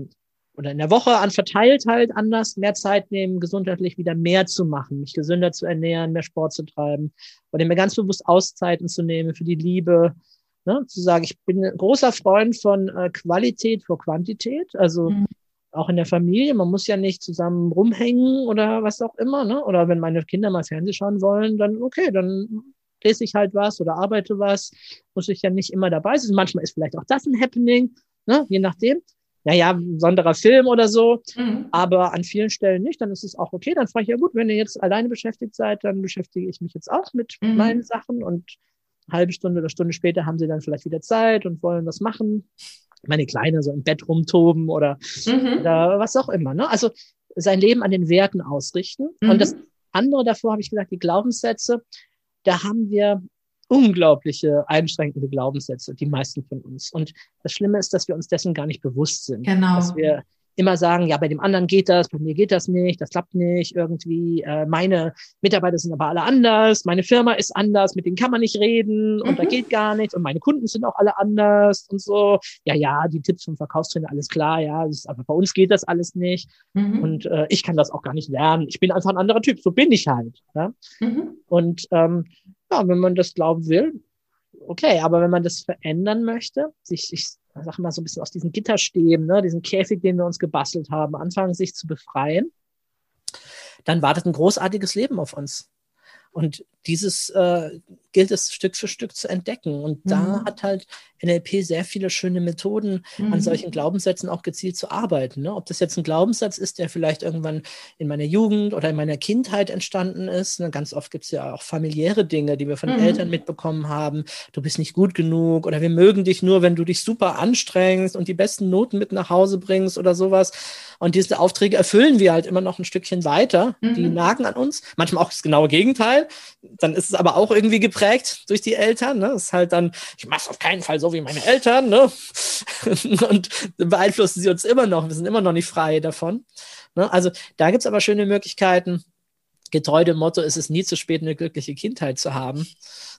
oder in der Woche an verteilt halt anders mehr Zeit nehmen, gesundheitlich wieder mehr zu machen, mich gesünder zu ernähren, mehr Sport zu treiben oder mir ganz bewusst Auszeiten zu nehmen für die Liebe, Ne, zu sagen, ich bin ein großer Freund von äh, Qualität vor Quantität. Also mhm. auch in der Familie, man muss ja nicht zusammen rumhängen oder was auch immer. Ne? Oder wenn meine Kinder mal Fernsehen schauen wollen, dann okay, dann lese ich halt was oder arbeite was, muss ich ja nicht immer dabei sein. Manchmal ist vielleicht auch das ein Happening, ne? je nachdem. Naja, ein besonderer Film oder so, mhm. aber an vielen Stellen nicht, dann ist es auch okay. Dann frage ich ja gut, wenn ihr jetzt alleine beschäftigt seid, dann beschäftige ich mich jetzt auch mit mhm. meinen Sachen und halbe Stunde oder Stunde später haben sie dann vielleicht wieder Zeit und wollen was machen. Meine Kleine so im Bett rumtoben oder, mhm. oder was auch immer. Ne? Also sein Leben an den Werten ausrichten. Mhm. Und das andere davor habe ich gesagt, die Glaubenssätze, da haben wir unglaubliche einschränkende Glaubenssätze, die meisten von uns. Und das Schlimme ist, dass wir uns dessen gar nicht bewusst sind. Genau. Dass wir immer sagen, ja, bei dem anderen geht das, bei mir geht das nicht, das klappt nicht, irgendwie, äh, meine Mitarbeiter sind aber alle anders, meine Firma ist anders, mit denen kann man nicht reden und mhm. da geht gar nichts und meine Kunden sind auch alle anders und so. Ja, ja, die Tipps vom Verkaufstrainer, alles klar, ja, ist, aber bei uns geht das alles nicht mhm. und äh, ich kann das auch gar nicht lernen. Ich bin einfach ein anderer Typ, so bin ich halt. Ja? Mhm. Und ähm, ja, wenn man das glauben will, okay, aber wenn man das verändern möchte, sich, sich sag mal, so ein bisschen aus diesen Gitterstäben, ne, diesen Käfig, den wir uns gebastelt haben, anfangen, sich zu befreien, dann wartet ein großartiges Leben auf uns. Und dieses äh, gilt es Stück für Stück zu entdecken. Und mhm. da hat halt NLP sehr viele schöne Methoden, mhm. an solchen Glaubenssätzen auch gezielt zu arbeiten. Ne? Ob das jetzt ein Glaubenssatz ist, der vielleicht irgendwann in meiner Jugend oder in meiner Kindheit entstanden ist. Ne? Ganz oft gibt es ja auch familiäre Dinge, die wir von mhm. Eltern mitbekommen haben. Du bist nicht gut genug oder wir mögen dich nur, wenn du dich super anstrengst und die besten Noten mit nach Hause bringst oder sowas. Und diese Aufträge erfüllen wir halt immer noch ein Stückchen weiter. Die mhm. nagen an uns. Manchmal auch das genaue Gegenteil dann ist es aber auch irgendwie geprägt durch die Eltern. Ne? Das ist halt dann, ich mache es auf keinen Fall so wie meine Eltern. Ne? (laughs) und beeinflussen sie uns immer noch. Wir sind immer noch nicht frei davon. Ne? Also da gibt es aber schöne Möglichkeiten. Getreu dem Motto, ist es nie zu spät, eine glückliche Kindheit zu haben,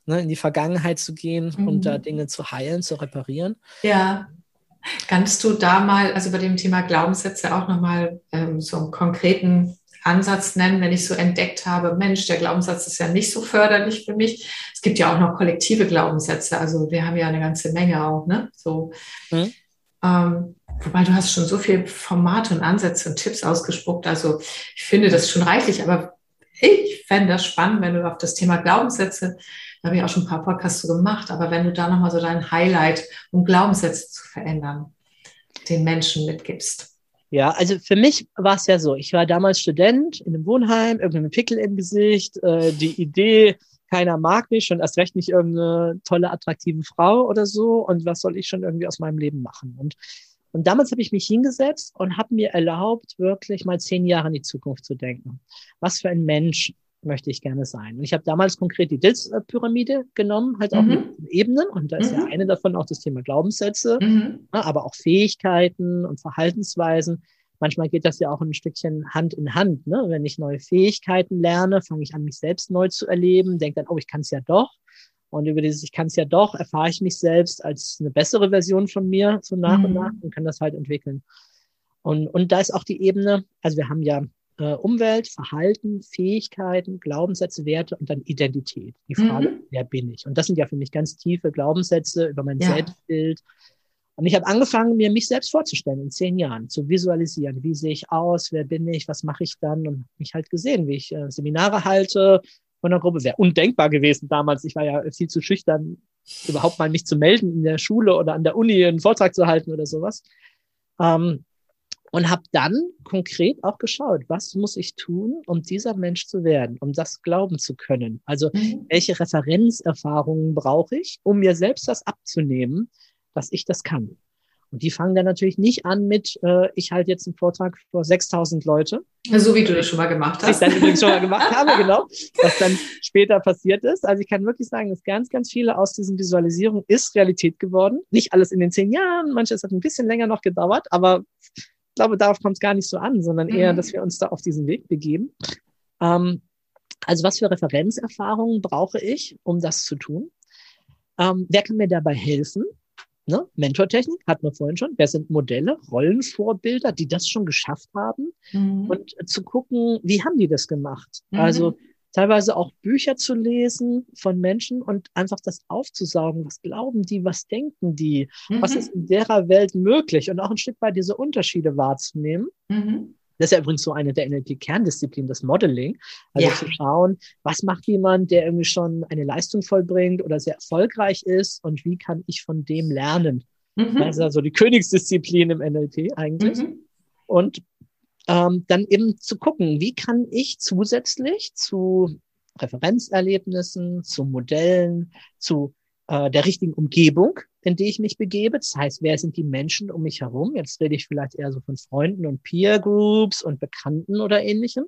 ne? in die Vergangenheit zu gehen mhm. und da Dinge zu heilen, zu reparieren. Ja. Kannst du da mal, also bei dem Thema Glaubenssätze auch nochmal ähm, so einen konkreten Ansatz nennen, wenn ich so entdeckt habe, Mensch, der Glaubenssatz ist ja nicht so förderlich für mich. Es gibt ja auch noch kollektive Glaubenssätze. Also wir haben ja eine ganze Menge auch, ne? So. Mhm. Ähm, wobei du hast schon so viele Formate und Ansätze und Tipps ausgespuckt. Also ich finde das schon reichlich, aber ich fände das spannend, wenn du auf das Thema Glaubenssätze, da habe ich auch schon ein paar Podcasts so gemacht, aber wenn du da nochmal so dein Highlight, um Glaubenssätze zu verändern, den Menschen mitgibst. Ja, also für mich war es ja so, ich war damals Student in einem Wohnheim, irgendein Pickel im Gesicht, äh, die Idee, keiner mag mich und erst recht nicht irgendeine tolle, attraktive Frau oder so und was soll ich schon irgendwie aus meinem Leben machen? Und, und damals habe ich mich hingesetzt und habe mir erlaubt, wirklich mal zehn Jahre in die Zukunft zu denken. Was für ein Mensch möchte ich gerne sein. Und ich habe damals konkret die Dills-Pyramide genommen, halt auch mhm. mit Ebenen. Und da ist mhm. ja eine davon auch das Thema Glaubenssätze, mhm. Ne, aber auch Fähigkeiten und Verhaltensweisen. Manchmal geht das ja auch ein Stückchen Hand in Hand. Ne? Wenn ich neue Fähigkeiten lerne, fange ich an, mich selbst neu zu erleben, denke dann, oh, ich kann es ja doch. Und über dieses Ich kann es ja doch erfahre ich mich selbst als eine bessere Version von mir so nach und mhm. nach und kann das halt entwickeln. Und, und da ist auch die Ebene, also wir haben ja äh, Umwelt, Verhalten, Fähigkeiten, Glaubenssätze, Werte und dann Identität. Die Frage, mhm. wer bin ich? Und das sind ja für mich ganz tiefe Glaubenssätze über mein ja. Selbstbild. Und ich habe angefangen, mir mich selbst vorzustellen in zehn Jahren, zu visualisieren. Wie sehe ich aus? Wer bin ich? Was mache ich dann? Und mich halt gesehen, wie ich äh, Seminare halte von einer Gruppe. Wäre undenkbar gewesen damals. Ich war ja viel zu schüchtern, überhaupt mal mich zu melden in der Schule oder an der Uni einen Vortrag zu halten oder sowas. Ähm, und habe dann konkret auch geschaut, was muss ich tun, um dieser Mensch zu werden, um das glauben zu können. Also mhm. welche Referenzerfahrungen brauche ich, um mir selbst das abzunehmen, dass ich das kann. Und die fangen dann natürlich nicht an mit, äh, ich halte jetzt einen Vortrag vor 6000 Leute. So wie du das schon mal gemacht hast. Was ich dann übrigens schon mal gemacht (laughs) habe, genau. Was dann später passiert ist. Also ich kann wirklich sagen, dass ganz, ganz viele aus diesen Visualisierungen ist Realität geworden. Nicht alles in den zehn Jahren, manches hat ein bisschen länger noch gedauert, aber glaube, darauf kommt es gar nicht so an, sondern eher, mhm. dass wir uns da auf diesen Weg begeben. Ähm, also was für Referenzerfahrungen brauche ich, um das zu tun? Ähm, wer kann mir dabei helfen? Ne? Mentortechnik hatten wir vorhin schon. Wer sind Modelle, Rollenvorbilder, die das schon geschafft haben? Mhm. Und zu gucken, wie haben die das gemacht? Mhm. Also teilweise auch Bücher zu lesen von Menschen und einfach das aufzusaugen. Was glauben die? Was denken die? Mhm. Was ist in derer Welt möglich? Und auch ein Stück weit diese Unterschiede wahrzunehmen. Mhm. Das ist ja übrigens so eine der NLP-Kerndisziplinen, das Modeling. Also ja. zu schauen, was macht jemand, der irgendwie schon eine Leistung vollbringt oder sehr erfolgreich ist und wie kann ich von dem lernen? Mhm. Das ist also die Königsdisziplin im NLP eigentlich. Mhm. Und ähm, dann eben zu gucken, wie kann ich zusätzlich zu Referenzerlebnissen, zu Modellen, zu äh, der richtigen Umgebung, in die ich mich begebe. Das heißt, wer sind die Menschen um mich herum? Jetzt rede ich vielleicht eher so von Freunden und Peer Groups und Bekannten oder ähnlichem.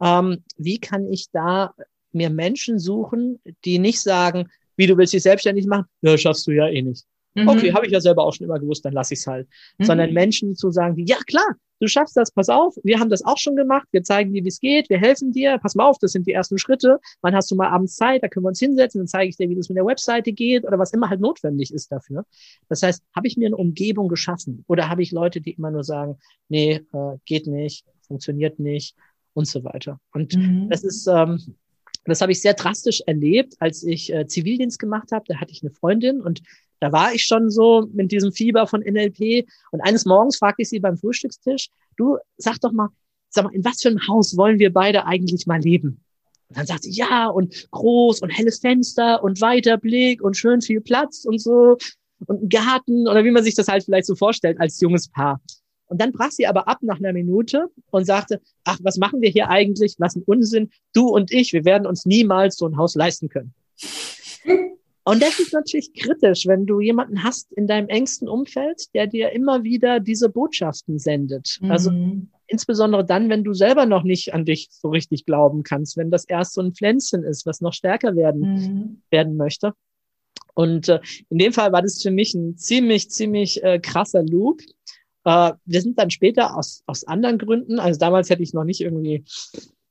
Ähm, wie kann ich da mir Menschen suchen, die nicht sagen, wie du willst dich selbstständig machen? Ja, schaffst du ja eh nicht. Mhm. Okay, habe ich ja selber auch schon immer gewusst, dann lasse ich es halt. Mhm. Sondern Menschen zu sagen, ja klar, du schaffst das, pass auf, wir haben das auch schon gemacht, wir zeigen dir, wie es geht, wir helfen dir, pass mal auf, das sind die ersten Schritte. Wann hast du mal abends Zeit, da können wir uns hinsetzen, dann zeige ich dir, wie das mit der Webseite geht oder was immer halt notwendig ist dafür. Das heißt, habe ich mir eine Umgebung geschaffen oder habe ich Leute, die immer nur sagen, nee, äh, geht nicht, funktioniert nicht und so weiter. Und mhm. das ist, ähm, das habe ich sehr drastisch erlebt, als ich äh, Zivildienst gemacht habe. Da hatte ich eine Freundin und da war ich schon so mit diesem Fieber von NLP. Und eines Morgens fragte ich sie beim Frühstückstisch, du sag doch mal, sag mal, in was für einem Haus wollen wir beide eigentlich mal leben? Und dann sagt sie, ja, und groß und helles Fenster und weiter Blick und schön viel Platz und so und ein Garten oder wie man sich das halt vielleicht so vorstellt als junges Paar. Und dann brach sie aber ab nach einer Minute und sagte, ach, was machen wir hier eigentlich? Was ein Unsinn. Du und ich, wir werden uns niemals so ein Haus leisten können. Und das ist natürlich kritisch, wenn du jemanden hast in deinem engsten Umfeld, der dir immer wieder diese Botschaften sendet. Also mhm. Also insbesondere dann, wenn du selber noch nicht an dich so richtig glauben kannst, wenn das erst so ein Pflänzchen ist, was noch stärker werden, mhm. werden möchte. Und äh, in dem Fall war das für mich ein ziemlich, ziemlich äh, krasser Loop. Äh, wir sind dann später aus, aus anderen Gründen, also damals hätte ich noch nicht irgendwie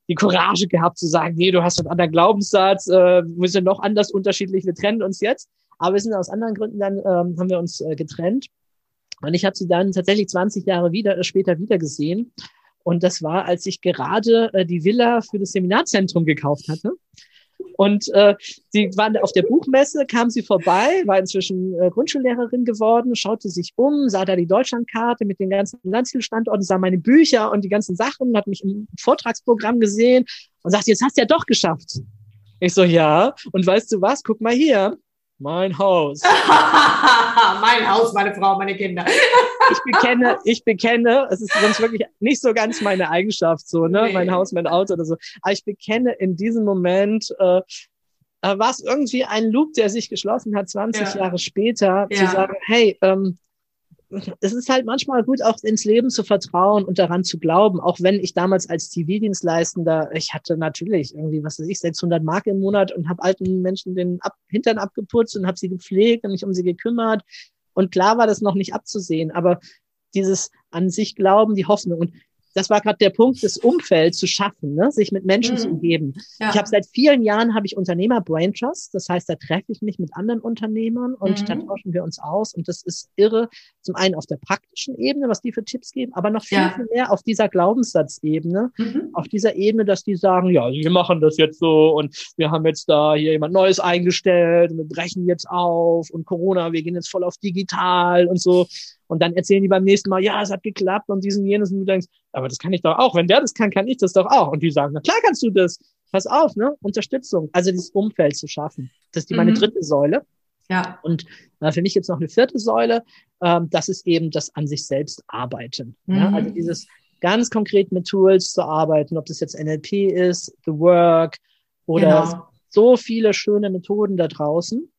die Courage gehabt zu sagen, nee, du hast einen anderen Glaubenssatz, äh, wir sind noch anders unterschiedlich, wir trennen uns jetzt. Aber wir sind aus anderen Gründen dann, ähm, haben wir uns äh, getrennt. Und ich habe sie dann tatsächlich 20 Jahre wieder, äh, später wieder gesehen. Und das war, als ich gerade äh, die Villa für das Seminarzentrum gekauft hatte. Und äh, sie waren auf der Buchmesse, kam sie vorbei, war inzwischen äh, Grundschullehrerin geworden, schaute sich um, sah da die Deutschlandkarte mit den ganzen Landesstandorten, sah meine Bücher und die ganzen Sachen, hat mich im Vortragsprogramm gesehen und sagt, jetzt hast du ja doch geschafft. Ich so, ja. Und weißt du was? Guck mal hier. Mein Haus. (laughs) mein Haus, meine Frau, meine Kinder. ich bekenne, ich bekenne, es ist sonst wirklich nicht so ganz meine Eigenschaft, so, ne, nee. mein Haus, mein Auto oder so. Aber ich bekenne in diesem Moment, äh, äh war es irgendwie ein Loop, der sich geschlossen hat, 20 ja. Jahre später, ja. zu sagen, hey, ähm, es ist halt manchmal gut, auch ins Leben zu vertrauen und daran zu glauben, auch wenn ich damals als Zivildienstleistender, ich hatte natürlich irgendwie, was weiß ich, 600 Mark im Monat und habe alten Menschen den Ab Hintern abgeputzt und habe sie gepflegt und mich um sie gekümmert. Und klar war das noch nicht abzusehen, aber dieses an sich glauben, die Hoffnung. Und das war gerade der Punkt, das Umfeld zu schaffen, ne? sich mit Menschen mhm. zu umgeben. Ja. Ich habe seit vielen Jahren habe ich Unternehmer Brain Trust. Das heißt, da treffe ich mich mit anderen Unternehmern und mhm. dann tauschen wir uns aus. Und das ist irre. Zum einen auf der praktischen Ebene, was die für Tipps geben, aber noch viel, ja. viel mehr auf dieser Glaubenssatzebene, mhm. auf dieser Ebene, dass die sagen, ja, wir machen das jetzt so und wir haben jetzt da hier jemand Neues eingestellt und wir brechen jetzt auf und Corona, wir gehen jetzt voll auf digital und so. Und dann erzählen die beim nächsten Mal, ja, es hat geklappt und diesen jenes. Und du denkst, aber das kann ich doch auch. Wenn der das kann, kann ich das doch auch. Und die sagen, na klar kannst du das. Pass auf, ne? Unterstützung. Also dieses Umfeld zu schaffen. Das ist die, meine mhm. dritte Säule. Ja. Und äh, für mich jetzt noch eine vierte Säule. Ähm, das ist eben das an sich selbst arbeiten. Mhm. Ja? Also dieses ganz konkret mit Tools zu arbeiten, ob das jetzt NLP ist, The Work oder genau. so viele schöne Methoden da draußen.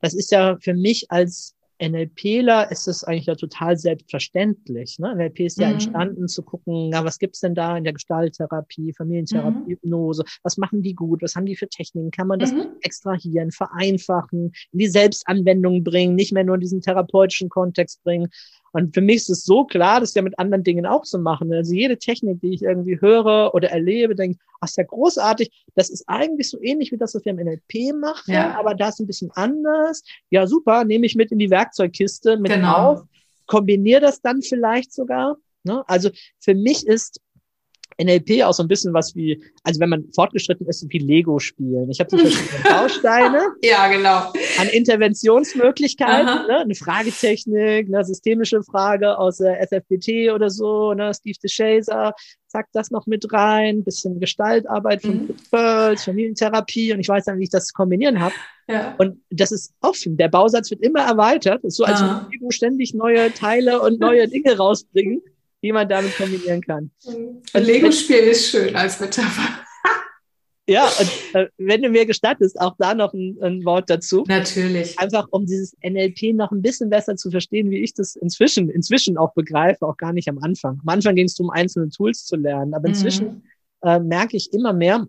Das ist ja für mich als NLPler ist es eigentlich ja total selbstverständlich. Ne? NLP ist ja mhm. entstanden zu gucken, na, was gibt's denn da in der Gestalttherapie, Familientherapie, mhm. Hypnose, was machen die gut, was haben die für Techniken, kann man das mhm. extrahieren, vereinfachen, in die Selbstanwendung bringen, nicht mehr nur in diesen therapeutischen Kontext bringen. Und für mich ist es so klar, das ja mit anderen Dingen auch zu machen. Also jede Technik, die ich irgendwie höre oder erlebe, denke ich, ach, ist ja großartig. Das ist eigentlich so ähnlich wie das, was wir im NLP machen, ja. aber da ist ein bisschen anders. Ja, super, nehme ich mit in die Werkzeugkiste mit genau. auf, kombiniere das dann vielleicht sogar. Ne? Also für mich ist NLP auch so ein bisschen was wie, also wenn man fortgeschritten ist, wie Lego spielen. Ich habe so verschiedene (laughs) Bausteine. ja, genau. An Interventionsmöglichkeiten, ne? eine Fragetechnik, eine systemische Frage aus der SFBT oder so, ne? Steve DeShazer, zack, das noch mit rein, bisschen Gestaltarbeit von mhm. Familientherapie und ich weiß dann, wie ich das kombinieren habe. Ja. Und das ist offen. Der Bausatz wird immer erweitert. Das ist so, als ah. würde Lego ständig neue Teile und neue (laughs) Dinge rausbringen die man damit kombinieren kann. Ein Lego-Spiel ist schön als Metapher. (laughs) Ja, und äh, wenn du mir gestattest, auch da noch ein, ein, Wort dazu. Natürlich. Einfach um dieses NLP noch ein bisschen besser zu verstehen, wie ich das inzwischen, inzwischen auch begreife, auch gar nicht am Anfang. Am Anfang ging es darum, einzelne Tools zu lernen, aber inzwischen mhm. äh, merke ich immer mehr,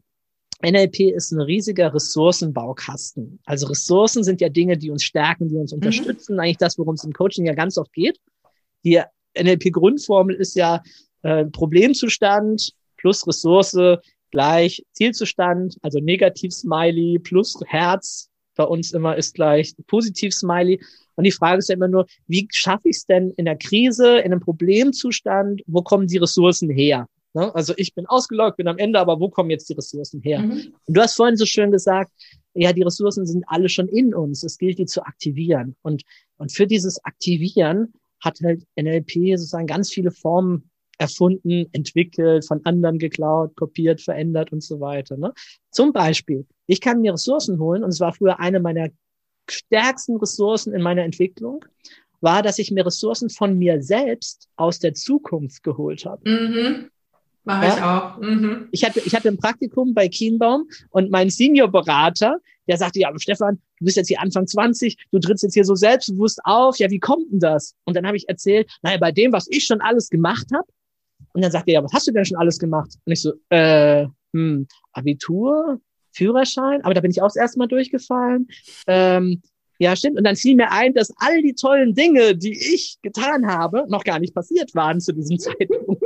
NLP ist ein riesiger Ressourcenbaukasten. Also Ressourcen sind ja Dinge, die uns stärken, die uns mhm. unterstützen. Mhm. Eigentlich das, worum es im Coaching ja ganz oft geht. Die NLP-Grundformel ist ja äh, Problemzustand plus Ressource gleich Zielzustand, also Negativ-Smiley plus Herz bei uns immer ist gleich Positiv-Smiley. Und die Frage ist ja immer nur, wie schaffe ich es denn in der Krise, in einem Problemzustand, wo kommen die Ressourcen her? Ne? Also ich bin ausgeloggt, bin am Ende, aber wo kommen jetzt die Ressourcen her? Mhm. Und du hast vorhin so schön gesagt, ja, die Ressourcen sind alle schon in uns. Es gilt, die zu aktivieren. Und, und für dieses Aktivieren hat halt NLP sozusagen ganz viele Formen erfunden, entwickelt, von anderen geklaut, kopiert, verändert und so weiter. Ne? Zum Beispiel, ich kann mir Ressourcen holen und es war früher eine meiner stärksten Ressourcen in meiner Entwicklung, war, dass ich mir Ressourcen von mir selbst aus der Zukunft geholt habe. Mhm. Mache ja? ich auch. Mhm. Ich, hatte, ich hatte ein Praktikum bei Kienbaum und mein Seniorberater, der sagte, ja, aber Stefan, du bist jetzt hier Anfang 20, du trittst jetzt hier so selbstbewusst auf, ja, wie kommt denn das? Und dann habe ich erzählt, naja, bei dem, was ich schon alles gemacht habe. Und dann sagt er, ja, was hast du denn schon alles gemacht? Und ich so, äh, hm, Abitur, Führerschein, aber da bin ich auch das erste Mal durchgefallen. Ähm, ja, stimmt. Und dann fiel mir ein, dass all die tollen Dinge, die ich getan habe, noch gar nicht passiert waren zu diesem (laughs) Zeitpunkt.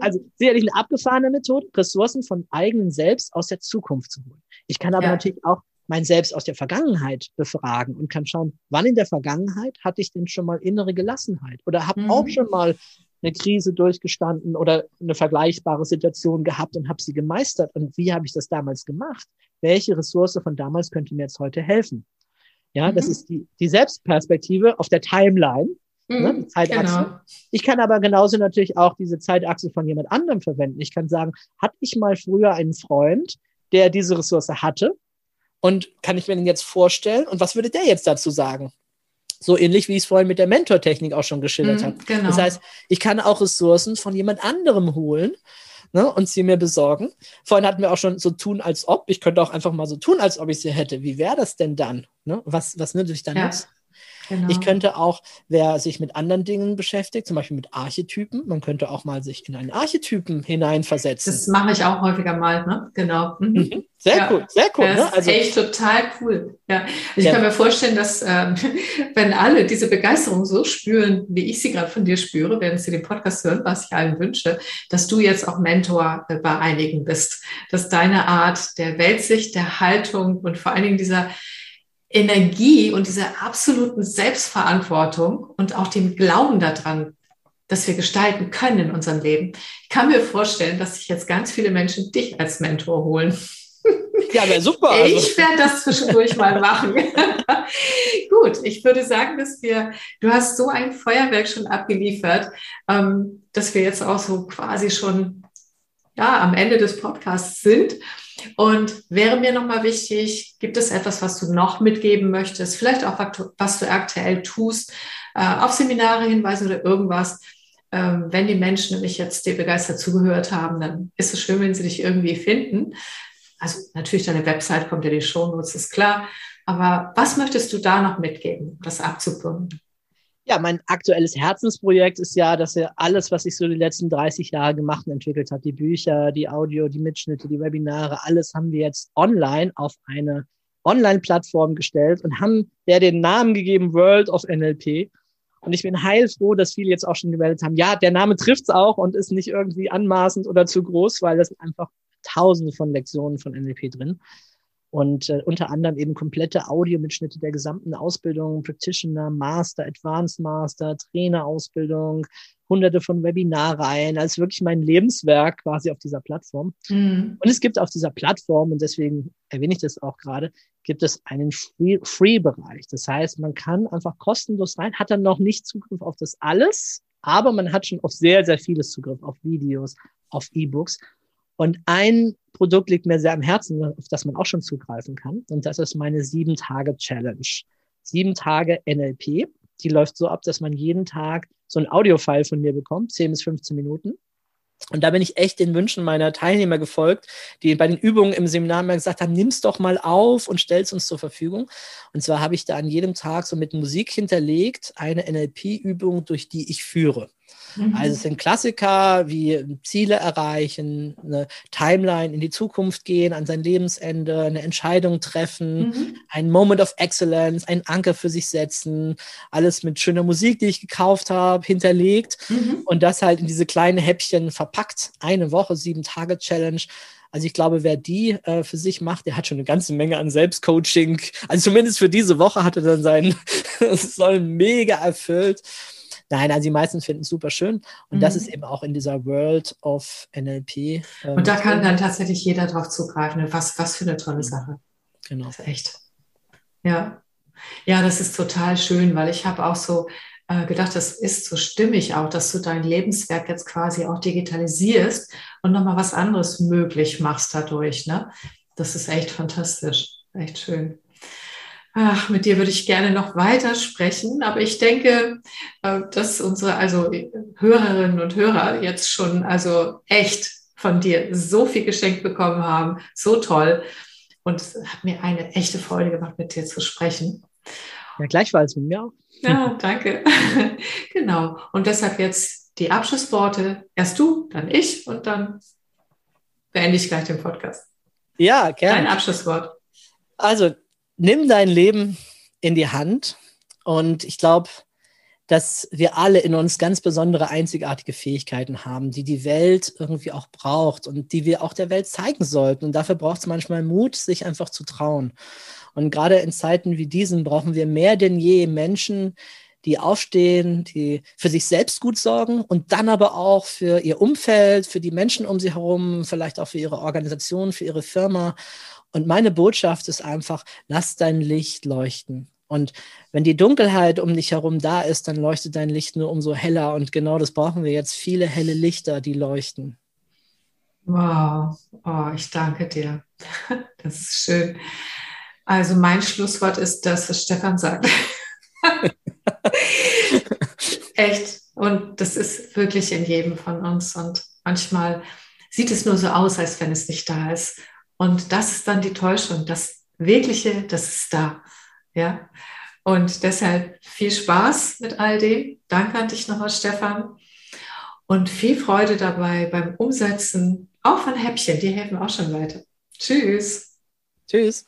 also sicherlich eine abgefahrene Methode, Ressourcen von eigenen Selbst aus der Zukunft zu holen. Ich kann aber ja. natürlich auch mein Selbst aus der Vergangenheit befragen und kann schauen, wann in der Vergangenheit hatte ich denn schon mal innere Gelassenheit oder habe mhm. auch schon mal eine Krise durchgestanden oder eine vergleichbare Situation gehabt und habe sie gemeistert. Und wie habe ich das damals gemacht? Welche Ressource von damals könnte mir jetzt heute helfen? Ja, mhm. das ist die, die Selbstperspektive auf der Timeline ne, die mhm, Zeitachse. Genau. Ich kann aber genauso natürlich auch diese Zeitachse von jemand anderem verwenden. Ich kann sagen, hatte ich mal früher einen Freund, der diese Ressource hatte und kann ich mir den jetzt vorstellen und was würde der jetzt dazu sagen? So ähnlich wie ich es vorhin mit der Mentortechnik auch schon geschildert mhm, habe. Genau. Das heißt, ich kann auch Ressourcen von jemand anderem holen ne, und sie mir besorgen. Vorhin hatten wir auch schon so tun, als ob. Ich könnte auch einfach mal so tun, als ob ich sie hätte. Wie wäre das denn dann? Ne? Was, was würde ich dann ja. nutzen? Genau. Ich könnte auch, wer sich mit anderen Dingen beschäftigt, zum Beispiel mit Archetypen, man könnte auch mal sich in einen Archetypen hineinversetzen. Das mache ich auch häufiger mal, ne? Genau. Mhm. mhm. Sehr ja. cool, sehr cool. Das ne? also, ist echt total cool. Ja. Ich ja. kann mir vorstellen, dass ähm, (laughs) wenn alle diese Begeisterung so spüren, wie ich sie gerade von dir spüre, während sie den Podcast hören, was ich allen wünsche, dass du jetzt auch Mentor äh, bei einigen bist, dass deine Art der Weltsicht, der Haltung und vor allen Dingen dieser Energie und dieser absoluten Selbstverantwortung und auch dem Glauben daran, dass wir gestalten können in unserem Leben. Ich kann mir vorstellen, dass sich jetzt ganz viele Menschen dich als Mentor holen. (laughs) Ja, wäre super. Also. Ich werde das zwischendurch mal machen. (laughs) Gut, ich würde sagen, dass wir, du hast so ein Feuerwerk schon abgeliefert, ähm, dass wir jetzt auch so quasi schon ja, am Ende des Podcasts sind. Und wäre mir nochmal wichtig, gibt es etwas, was du noch mitgeben möchtest? Vielleicht auch, was du aktuell tust, äh, auf Seminare hinweisen oder irgendwas. Ähm, wenn die Menschen nämlich jetzt dir begeistert zugehört haben, dann ist es schön, wenn sie dich irgendwie finden. Also natürlich deine Website kommt ja die Shownotes, ist klar. Aber was möchtest du da noch mitgeben, das abzubinden? Ja, mein aktuelles Herzensprojekt ist ja, dass er alles, was ich so die letzten 30 Jahre gemacht und entwickelt hat, die Bücher, die Audio, die Mitschnitte, die Webinare, alles haben wir jetzt online auf eine Online-Plattform gestellt und haben der den Namen gegeben World of NLP. Und ich bin heilfroh, dass viele jetzt auch schon gemeldet haben, ja, der Name trifft's auch und ist nicht irgendwie anmaßend oder zu groß, weil das sind einfach tausende von Lektionen von NLP drin. Und äh, unter anderem eben komplette Audiomitschnitte der gesamten Ausbildung, Practitioner, Master, Advanced Master, Trainerausbildung, hunderte von Webinarreihen, also wirklich mein Lebenswerk quasi auf dieser Plattform. Mhm. Und es gibt auf dieser Plattform, und deswegen erwähne ich das auch gerade, gibt es einen Free-Bereich. Das heißt, man kann einfach kostenlos rein, hat dann noch nicht Zugriff auf das alles, aber man hat schon auf sehr, sehr vieles Zugriff, auf Videos, auf E-Books. Und ein Produkt liegt mir sehr am Herzen, auf das man auch schon zugreifen kann. Und das ist meine sieben Tage Challenge. Sieben Tage NLP. Die läuft so ab, dass man jeden Tag so ein Audiofile von mir bekommt, 10 bis 15 Minuten. Und da bin ich echt den Wünschen meiner Teilnehmer gefolgt, die bei den Übungen im Seminar mal gesagt haben, nimm's doch mal auf und stell's uns zur Verfügung. Und zwar habe ich da an jedem Tag so mit Musik hinterlegt eine NLP-Übung, durch die ich führe. Mhm. Also es sind Klassiker wie Ziele erreichen, eine Timeline in die Zukunft gehen, an sein Lebensende, eine Entscheidung treffen, mhm. ein Moment of Excellence, einen Anker für sich setzen, alles mit schöner Musik, die ich gekauft habe, hinterlegt mhm. und das halt in diese kleinen Häppchen verpackt. Eine Woche, sieben Tage Challenge. Also ich glaube, wer die äh, für sich macht, der hat schon eine ganze Menge an Selbstcoaching. Also zumindest für diese Woche hat er dann seinen (laughs) Soll mega erfüllt. Nein, also die meisten finden es super schön. Und mhm. das ist eben auch in dieser World of NLP. Ähm, und da kann dann tatsächlich jeder drauf zugreifen. Was, was für eine tolle Sache. Genau. Das ist echt. Ja. Ja, das ist total schön, weil ich habe auch so äh, gedacht, das ist so stimmig auch, dass du dein Lebenswerk jetzt quasi auch digitalisierst und nochmal was anderes möglich machst dadurch. Ne? Das ist echt fantastisch. Echt schön. Ach, mit dir würde ich gerne noch weiter sprechen, aber ich denke, äh, dass unsere also Hörerinnen und Hörer jetzt schon also echt von dir so viel geschenkt bekommen haben, so toll und es hat mir eine echte Freude gemacht, mit dir zu sprechen. Ja, gleichfalls mit mir auch. Ja, danke. (laughs) genau. Und deshalb jetzt die Abschlussworte. Erst du, dann ich und dann beende ich gleich den Podcast. Ja, gerne. Dein Abschlusswort. Also, nimm dein Leben in die Hand. Und ich glaube, dass wir alle in uns ganz besondere, einzigartige Fähigkeiten haben, die die Welt irgendwie auch braucht und die wir auch der Welt zeigen sollten. Und dafür braucht es manchmal Mut, sich einfach zu trauen. Und gerade in Zeiten wie diesen brauchen wir mehr denn je Menschen, die aufstehen, die für sich selbst gut sorgen und dann aber auch für ihr Umfeld, für die Menschen um sie herum, vielleicht auch für ihre Organisation, für ihre Firma und meine Botschaft ist einfach, lass dein Licht leuchten. Und wenn die Dunkelheit um dich herum da ist, dann leuchtet dein Licht nur umso heller. Und genau das brauchen wir jetzt. Viele helle Lichter, die leuchten. Wow, oh, ich danke dir. (laughs) Das ist schön. Also mein Schlusswort ist das, was Stefan sagt. (laughs) Echt. Und das ist wirklich in jedem von uns. Und manchmal sieht es nur so aus, als wenn es nicht da ist. Und das ist dann die Täuschung. Das Wirkliche, das ist da. Ja. Und deshalb viel Spaß mit all dem. Danke an dich nochmal, Stefan. Und viel Freude dabei beim Umsetzen, auch von Häppchen. Die helfen auch schon weiter. Tschüss. Tschüss.